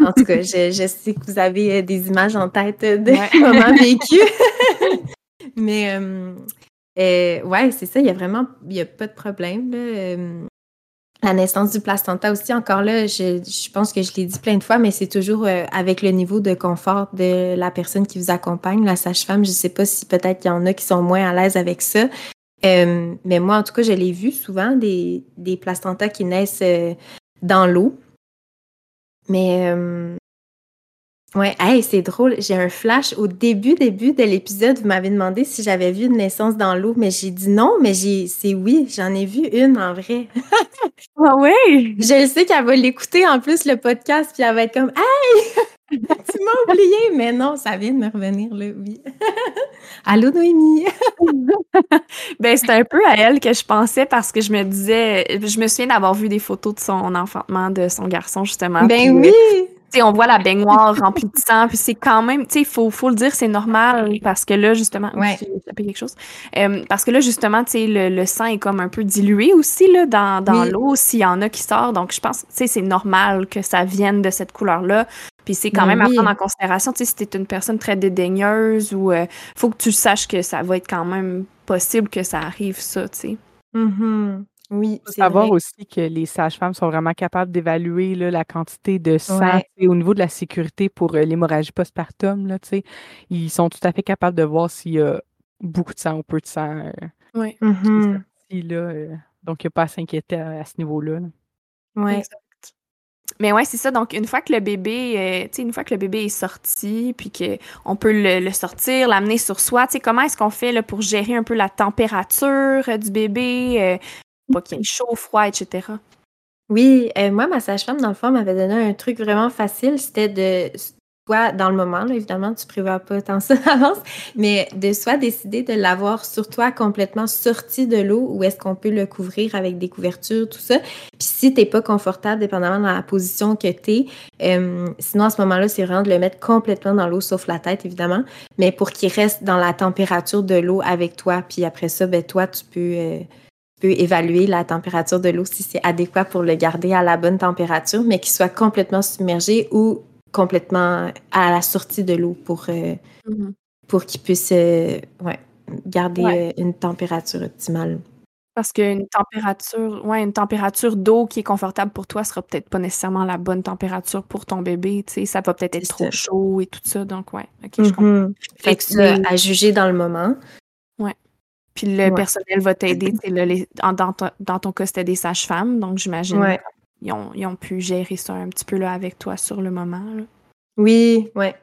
En tout cas, je, je sais que vous avez euh, des images en tête euh, de Ouais. moments vécus. Mais, euh, euh, ouais, c'est ça, il y a vraiment il y a pas de problème. Là. La naissance du placenta aussi, encore là, je, pense que je l'ai dit plein de fois, mais c'est toujours euh, avec le niveau de confort de la personne qui vous accompagne, la sage-femme. Je sais pas si peut-être qu'il y en a qui sont moins à l'aise avec ça. Euh, mais moi, en tout cas, je l'ai vu souvent, des, des qui naissent euh, dans l'eau. Mais euh, ouais, hey, c'est drôle. J'ai un flash au début, début de l'épisode. Vous m'avez demandé si j'avais vu une naissance dans l'eau, mais j'ai dit non, mais j'ai c'est oui, j'en ai vu une en vrai. Ah oui! Je le sais qu'elle va l'écouter en plus le podcast, puis elle va être comme Hey! tu m'as oublié! Mais non, ça vient de me revenir là, oui. Allô Noémie! Ben, c'est un peu à elle que je pensais parce que je me disais, je me souviens d'avoir vu des photos de son enfantement de son garçon, justement. Ben puis, euh, oui! Sais, on voit la baignoire remplie de sang, puis c'est quand même, tu sais, il faut, faut le dire, c'est normal, parce que là, justement, Ouais. j'ai quelque chose. Euh, parce que là, justement, tu sais, le, le sang est comme un peu dilué aussi, là, dans, dans Oui. l'eau, s'il y en a qui sort, donc je pense, tu sais, c'est normal que ça vienne de cette couleur-là. Puis c'est quand Ben même à prendre en considération, tu sais, si t'es une personne très dédaigneuse ou euh, faut que tu saches que ça va être quand même possible que ça arrive, ça, tu sais. Mhm. Oui, faut c'est savoir vrai. aussi que les sages-femmes sont vraiment capables d'évaluer là, la quantité de sang Ouais. au niveau de la sécurité pour euh, l'hémorragie postpartum. Là, tu sais. Ils sont tout à fait capables de voir s'il y a beaucoup de sang ou peu de sang euh, Oui. Mhm. sorti. Là, euh, donc, il n'y a pas à s'inquiéter à, à ce niveau-là. là. Ouais. Exact. Mais ouais, c'est ça. Donc, une fois que le bébé, euh, tu sais, une fois que le bébé est sorti, puis qu'on peut le, le sortir, l'amener sur soi, tu sais, comment est-ce qu'on fait là, pour gérer un peu la température euh, du bébé, chaud, froid, etc. Oui, euh, moi, ma sage-femme, dans le fond, m'avait donné un truc vraiment facile. C'était de, soit dans le moment, là, évidemment, tu prévois pas tant ça d'avance, mais de soit décider de l'avoir sur toi complètement sorti de l'eau ou est-ce qu'on peut le couvrir avec des couvertures, tout ça. Puis si t'es pas confortable, dépendamment de la position que t'es, euh, sinon à ce moment-là, c'est vraiment de le mettre complètement dans l'eau, sauf la tête, évidemment, mais pour qu'il reste dans la température de l'eau avec toi. Puis après ça, ben toi, tu peux... euh, peux évaluer la température de l'eau si c'est adéquat pour le garder à la bonne température, mais qu'il soit complètement submergé ou complètement à la sortie de l'eau pour, euh, pour qu'il puisse euh, ouais, garder Ouais. euh, une température optimale. Parce qu'une température, ouais, une température d'eau qui est confortable pour toi sera peut-être pas nécessairement la bonne température pour ton bébé, tu sais, ça va peut-être être trop chaud et tout ça, donc ouais, ok, je comprends. Mhm. Fait que ça, à juger dans le moment. Puis le Ouais. personnel va t'aider. dans, ton, dans ton cas, c'était des sages-femmes, donc j'imagine Ouais. qu'ils ont, ils ont pu gérer ça un petit peu là, avec toi sur le moment. là. Oui, ouais.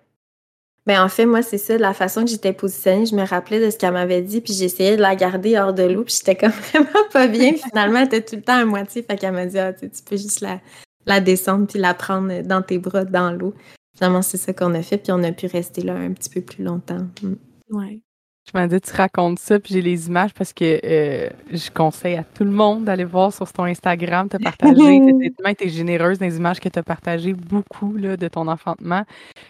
Ben en fait, moi, c'est ça, la façon que j'étais positionnée, je me rappelais de ce qu'elle m'avait dit, puis j'essayais de la garder hors de l'eau, puis j'étais comme vraiment pas bien. Finalement, elle était tout le temps à moitié, fait qu'elle m'a dit, ah, tu peux juste la, la descendre puis la prendre dans tes bras dans l'eau. Finalement, c'est ça qu'on a fait, puis on a pu rester là un petit peu plus longtemps. Mm. Ouais. Je m'en dis, tu racontes ça, puis j'ai les images parce que euh, je conseille à tout le monde d'aller voir sur ton Instagram, te partager. Tellement été généreuse dans les images que tu as partagées beaucoup là, de ton enfantement.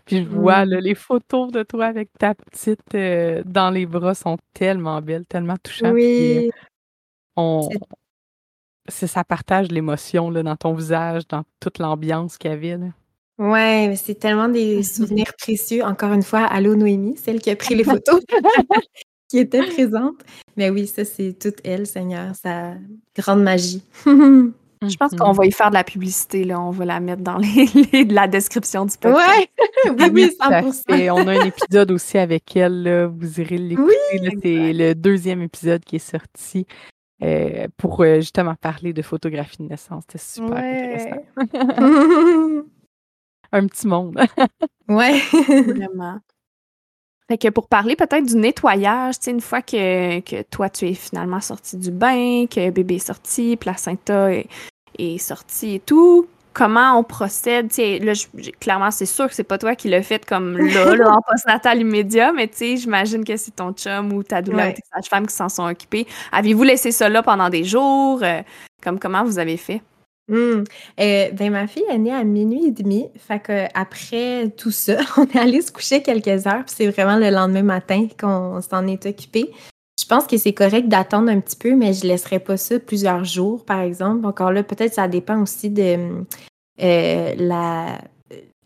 Puis je vois là, les photos de toi avec ta petite euh, dans les bras sont tellement belles, tellement touchantes. puis, euh, Oui, on, C'est- c'est ça partage l'émotion là, dans ton visage, dans toute l'ambiance qu'il y avait. Là. Ouais, mais c'est tellement des souvenirs précieux. Encore une fois, allô Noémie, celle qui a pris les photos, qui était présente. Mais oui, ça, c'est toute elle, Seigneur, sa grande magie. Je pense qu'on va y faire de la publicité, là. On va la mettre dans les, les- la description du podcast. Ouais, oui, oui, Tout à 100%. fait. On a un épisode aussi avec elle, là. vous irez l'écouter. là. C'est le deuxième épisode qui est sorti euh, pour euh, justement parler de photographie de naissance. C'était super intéressant. Un petit monde. ouais. Vraiment. Fait que pour parler peut-être du nettoyage, tu sais, une fois que, que toi, tu es finalement sorti du bain, que bébé est sorti, placenta est, est sorti et tout, comment on procède? Tu sais, là, je- clairement, c'est sûr que c'est pas toi qui l'as fait comme là, là, en postnatal immédiat, mais tu sais, j'imagine que c'est ton chum ou ta doula Ouais. ou tes sages-femmes qui s'en sont occupées. Avez-vous laissé ça là pendant des jours? Euh, comme comment vous avez fait? Hmm. Euh, ben, ma fille est née à minuit et demi. Fait que après tout ça, on est allé se coucher quelques heures. Puis c'est vraiment le lendemain matin qu'on s'en est occupé. Je pense que c'est correct d'attendre un petit peu, mais je laisserai pas ça plusieurs jours, par exemple. Encore là, peut-être ça dépend aussi de euh, la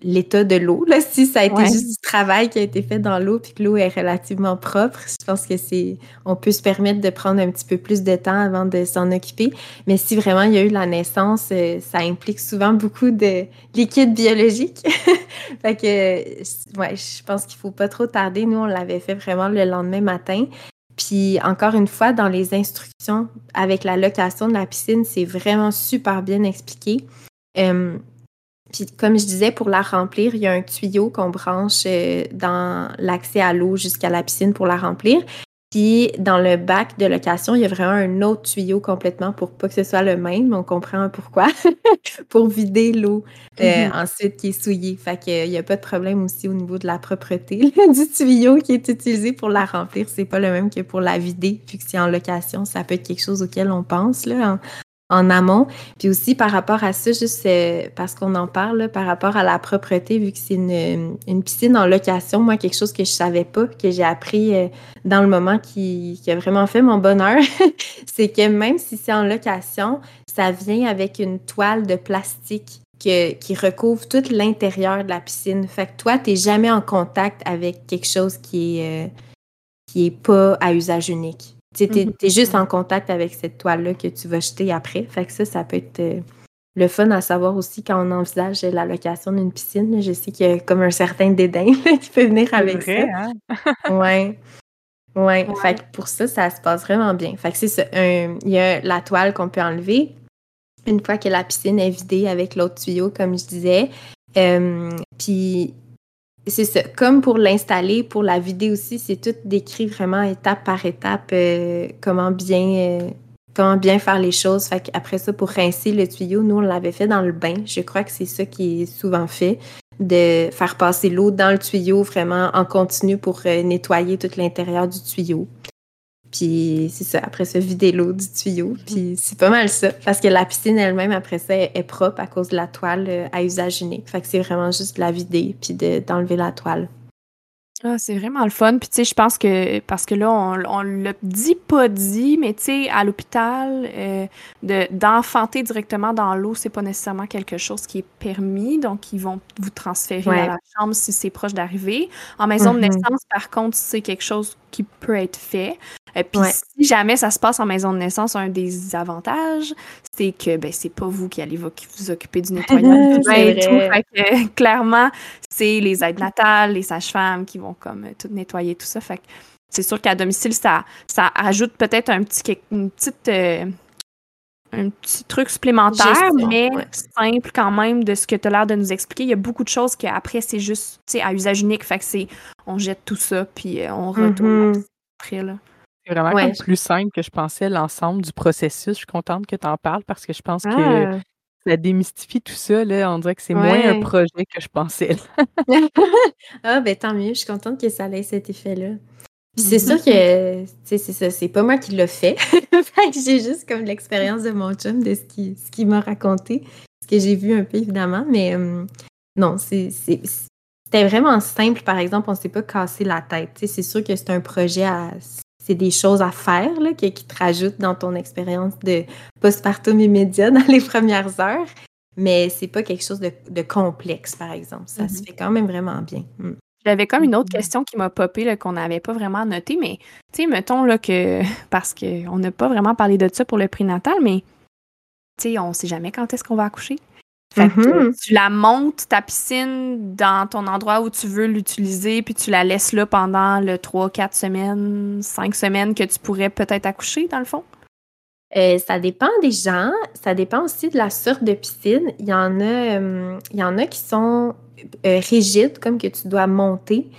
l'état de l'eau. Là, si ça a été Ouais. juste du travail qui a été fait dans l'eau puis que l'eau est relativement propre, je pense que c'est on peut se permettre de prendre un petit peu plus de temps avant de s'en occuper. Mais si vraiment il y a eu la naissance, euh, ça implique souvent beaucoup de liquide biologique. fait que, ouais, je pense qu'il faut pas trop tarder. Nous, on l'avait fait vraiment le lendemain matin. Puis encore une fois, dans les instructions avec la location de la piscine, c'est vraiment super bien expliqué. Euh, puis comme je disais, pour la remplir, il y a un tuyau qu'on branche euh, dans l'accès à l'eau jusqu'à la piscine pour la remplir. Puis dans le bac de location, il y a vraiment un autre tuyau complètement pour pas que ce soit le même. On comprend pourquoi. pour vider l'eau euh, Mhm. ensuite qui est souillée. Fait qu'il n'y a pas de problème aussi au niveau de la propreté du tuyau qui est utilisé pour la remplir. C'est pas le même que pour la vider. Puis que c'est en location, ça peut être quelque chose auquel on pense là, en, en amont. Puis aussi par rapport à ça, juste euh, parce qu'on en parle, par rapport à la propreté, vu que c'est une, piscine en location, moi, quelque chose que je savais pas, que j'ai appris euh, dans le moment qui, a vraiment fait mon bonheur, c'est que même si c'est en location, ça vient avec une toile de plastique qui recouvre tout l'intérieur de la piscine. Fait que toi, tu n'es jamais en contact avec quelque chose qui est, euh, pas à usage unique. Tu es, mm-hmm. juste en contact avec cette toile-là que tu vas jeter après. Fait que ça, ça peut être euh, le fun à savoir aussi quand on envisage la location d'une piscine. je sais qu'il y a comme un certain dédain qui peut venir avec ça. Hein? ouais. Ouais. Fait que pour ça, ça se passe vraiment bien. Fait que c'est ça. Il y a la toile qu'on peut enlever une fois que la piscine est vidée avec l'autre tuyau, comme je disais. Euh, puis c'est ça. Comme pour l'installer, pour la vider aussi, c'est tout décrit vraiment étape par étape euh, comment bien euh, comment bien faire les choses. Fait après ça, pour rincer le tuyau, nous on l'avait fait dans le bain. Je crois que c'est ça qui est souvent fait de faire passer l'eau dans le tuyau vraiment en continu pour nettoyer tout l'intérieur du tuyau. Puis c'est ça, après ça, vider l'eau du tuyau. Mhm. Puis c'est pas mal ça. Parce que la piscine elle-même, après ça, est propre à cause de la toile euh, à usage unique. Fait que c'est vraiment juste de la vider puis d'enlever la toile. Ah, c'est vraiment le fun. Puis, tu sais, je pense que, parce que là, on, on l'a dit, pas dit, mais tu sais, à l'hôpital, euh, d'enfanter directement dans l'eau, c'est pas nécessairement quelque chose qui est permis. Donc, ils vont vous transférer à la chambre si c'est proche d'arriver. En maison de mm-hmm. naissance, par contre, c'est quelque chose qui peut être fait. Et puis si jamais ça se passe en maison de naissance, un des avantages, c'est que ben c'est pas vous qui allez vous, occuper du nettoyage clairement, c'est les aides natales, les sages-femmes qui vont comme tout nettoyer tout ça. Fait c'est sûr qu'à domicile, ça, ça ajoute peut-être un petit, une petite, euh, un petit truc supplémentaire, mais simple quand même de ce que tu as l'air de nous expliquer. Il y a beaucoup de choses qu'après, c'est juste à usage unique. Fait que c'est on jette tout ça, puis euh, on retourne mm-hmm. après. Là. C'est vraiment plus simple que je pensais l'ensemble du processus. Je suis contente que tu en parles parce que je pense que ah! ça démystifie tout ça. Là. On dirait que c'est moins un projet que je pensais. ah, ben tant mieux. Je suis contente que ça ait cet effet-là. Puis c'est sûr que, c'est ça, c'est pas moi qui l'ai fait. j'ai juste comme l'expérience de mon chum, de ce qu'il ce qui m'a raconté, ce que j'ai vu un peu évidemment, mais non, c'est c'était vraiment simple, par exemple, on s'est pas cassé la tête. C'est sûr que c'est un projet à c'est des choses à faire là, qui, te rajoutent dans ton expérience de postpartum immédiat dans les premières heures. Mais c'est pas quelque chose de, complexe, par exemple. Ça se mm-hmm. fait quand même vraiment bien. Mm. J'avais comme une autre mm-hmm. question qui m'a popé qu'on n'avait pas vraiment noté, mais tu sais, mettons là, que parce qu'on n'a pas vraiment parlé de ça pour le prénatal, mais tu sais, on sait jamais quand est-ce qu'on va accoucher. Fait que mm-hmm. tu la montes, ta piscine, dans ton endroit où tu veux l'utiliser, puis tu la laisses là pendant le 3, 4 semaines, 5 semaines que tu pourrais peut-être accoucher, dans le fond? Euh, ça dépend des gens. Ça dépend aussi de la sorte de piscine. Il y en a, euh, il y en a qui sont euh, rigides, comme que tu dois monter.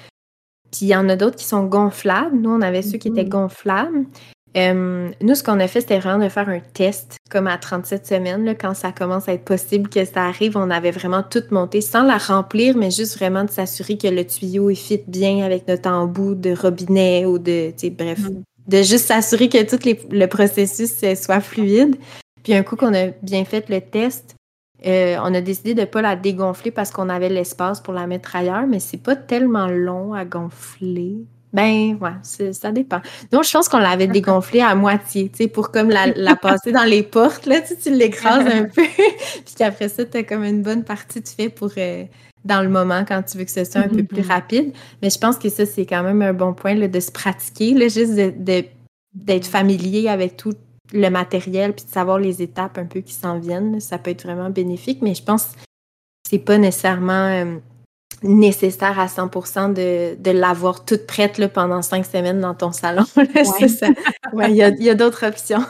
Puis il y en a d'autres qui sont gonflables. Nous, on avait ceux qui étaient mm-hmm. Gonflables nous, ce qu'on a fait, c'était vraiment de faire un test, comme à 37 semaines, là, quand ça commence à être possible que ça arrive. On avait vraiment tout monté sans la remplir, mais juste vraiment de s'assurer que le tuyau est fit bien avec notre embout de robinet ou de, bref, mm. de juste s'assurer que tout le processus euh, soit fluide. Puis un coup qu'on a bien fait le test, euh, on a décidé de ne pas la dégonfler parce qu'on avait l'espace pour la mettre ailleurs, mais c'est pas tellement long à gonfler. Ben, ouais, ça dépend. Donc, je pense qu'on l'avait dégonflé à moitié, tu sais, pour comme la, passer dans les portes, là, tu, tu l'écrases un peu, puis qu'après ça, tu as comme une bonne partie de fait pour, euh, dans le moment, quand tu veux que ce soit un peu plus mm-hmm. rapide. Mais je pense que ça, c'est quand même un bon point, là, de se pratiquer, là, juste de, d'être familier avec tout le matériel, puis de savoir les étapes un peu qui s'en viennent. Ça peut être vraiment bénéfique, mais je pense que c'est pas nécessairement... Euh, nécessaire à 100 de, de l'avoir toute prête là, pendant cinq semaines dans ton salon. Il y a, d'autres options.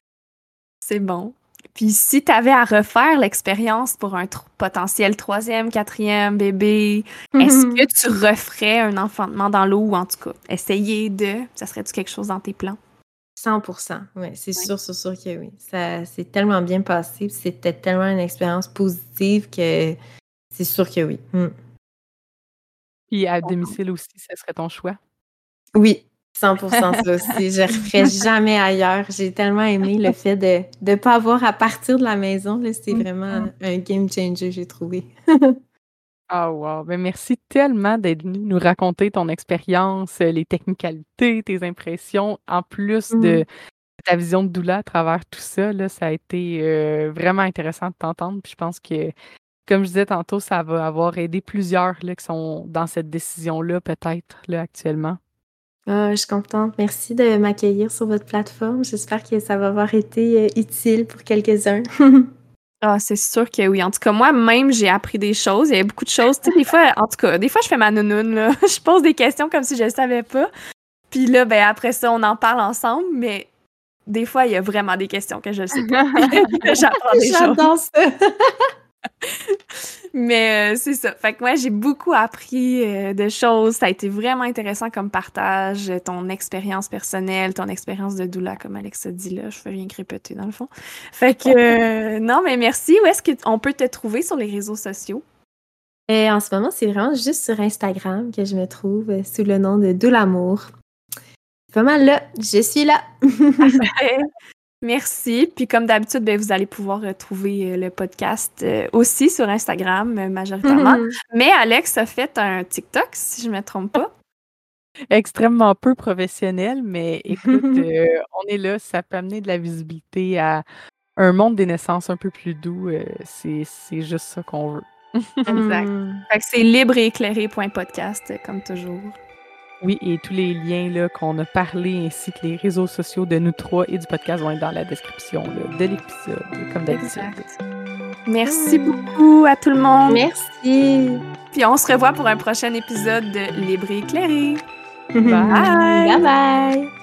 C'est bon. Puis si tu avais à refaire l'expérience pour un potentiel troisième, quatrième bébé, est-ce que tu referais un enfantement dans l'eau ou en tout cas essayer de, ça serait-tu quelque chose dans tes plans? 100% oui, c'est sûr, c'est sûr que oui. Ça s'est tellement bien passé, c'était tellement une expérience positive que c'est sûr que oui. Hmm. Puis à domicile aussi, ce serait ton choix? Oui, 100 ça aussi. Je ne referais jamais ailleurs. J'ai tellement aimé le fait de ne pas avoir à partir de la maison. C'est vraiment un game changer, j'ai trouvé. Ah wow! Ben merci tellement d'être venu nous raconter ton expérience, les technicalités, tes impressions, en plus de, ta vision de doula à travers tout ça. Là, ça a été euh, vraiment intéressant de t'entendre. Puis je pense que, comme je disais tantôt, ça va avoir aidé plusieurs là, qui sont dans cette décision-là, peut-être, là, actuellement. Ah, je suis contente. Merci de m'accueillir sur votre plateforme. J'espère que ça va avoir été euh, utile pour quelques-uns. Ah, c'est sûr que oui. En tout cas, moi-même, j'ai appris des choses. Il y a beaucoup de choses. Tu sais, des fois, en tout cas, des fois, je fais ma nounoune, là. je pose des questions comme si je ne savais pas. Puis là, ben, après ça, on en parle ensemble, mais des fois, il y a vraiment des questions que je ne sais pas. J'apprends des choses. J'adore ça. Mais euh, c'est ça. Fait que moi, j'ai beaucoup appris euh, de choses. Ça a été vraiment intéressant comme partage, ton expérience personnelle, ton expérience de doula, comme Alex a dit là. Je fais rien répéter dans le fond. Fait que euh, non, mais merci. Où est-ce qu'on peut te trouver sur les réseaux sociaux? en ce moment, c'est vraiment juste sur Instagram que je me trouve sous le nom de Doulamour. Pas mal là, je suis là. Merci. Puis comme d'habitude, ben, vous allez pouvoir retrouver euh, le podcast euh, aussi sur Instagram euh, majoritairement. Mhm. Mais Alex a fait un TikTok, si je ne me trompe pas. Extrêmement peu professionnel, mais écoute, on est là, ça peut amener de la visibilité à un monde des naissances un peu plus doux. c'est juste ça qu'on veut. exact. Fait que c'est libre et éclairé.podcast, comme toujours. Oui, et tous les liens là, qu'on a parlé ainsi que les réseaux sociaux de nous trois et du podcast vont être dans la description de l'épisode, comme d'habitude. Merci beaucoup à tout le monde. Merci. Puis on se revoit pour un prochain épisode de Libre et éclairé. Bye. Bye bye.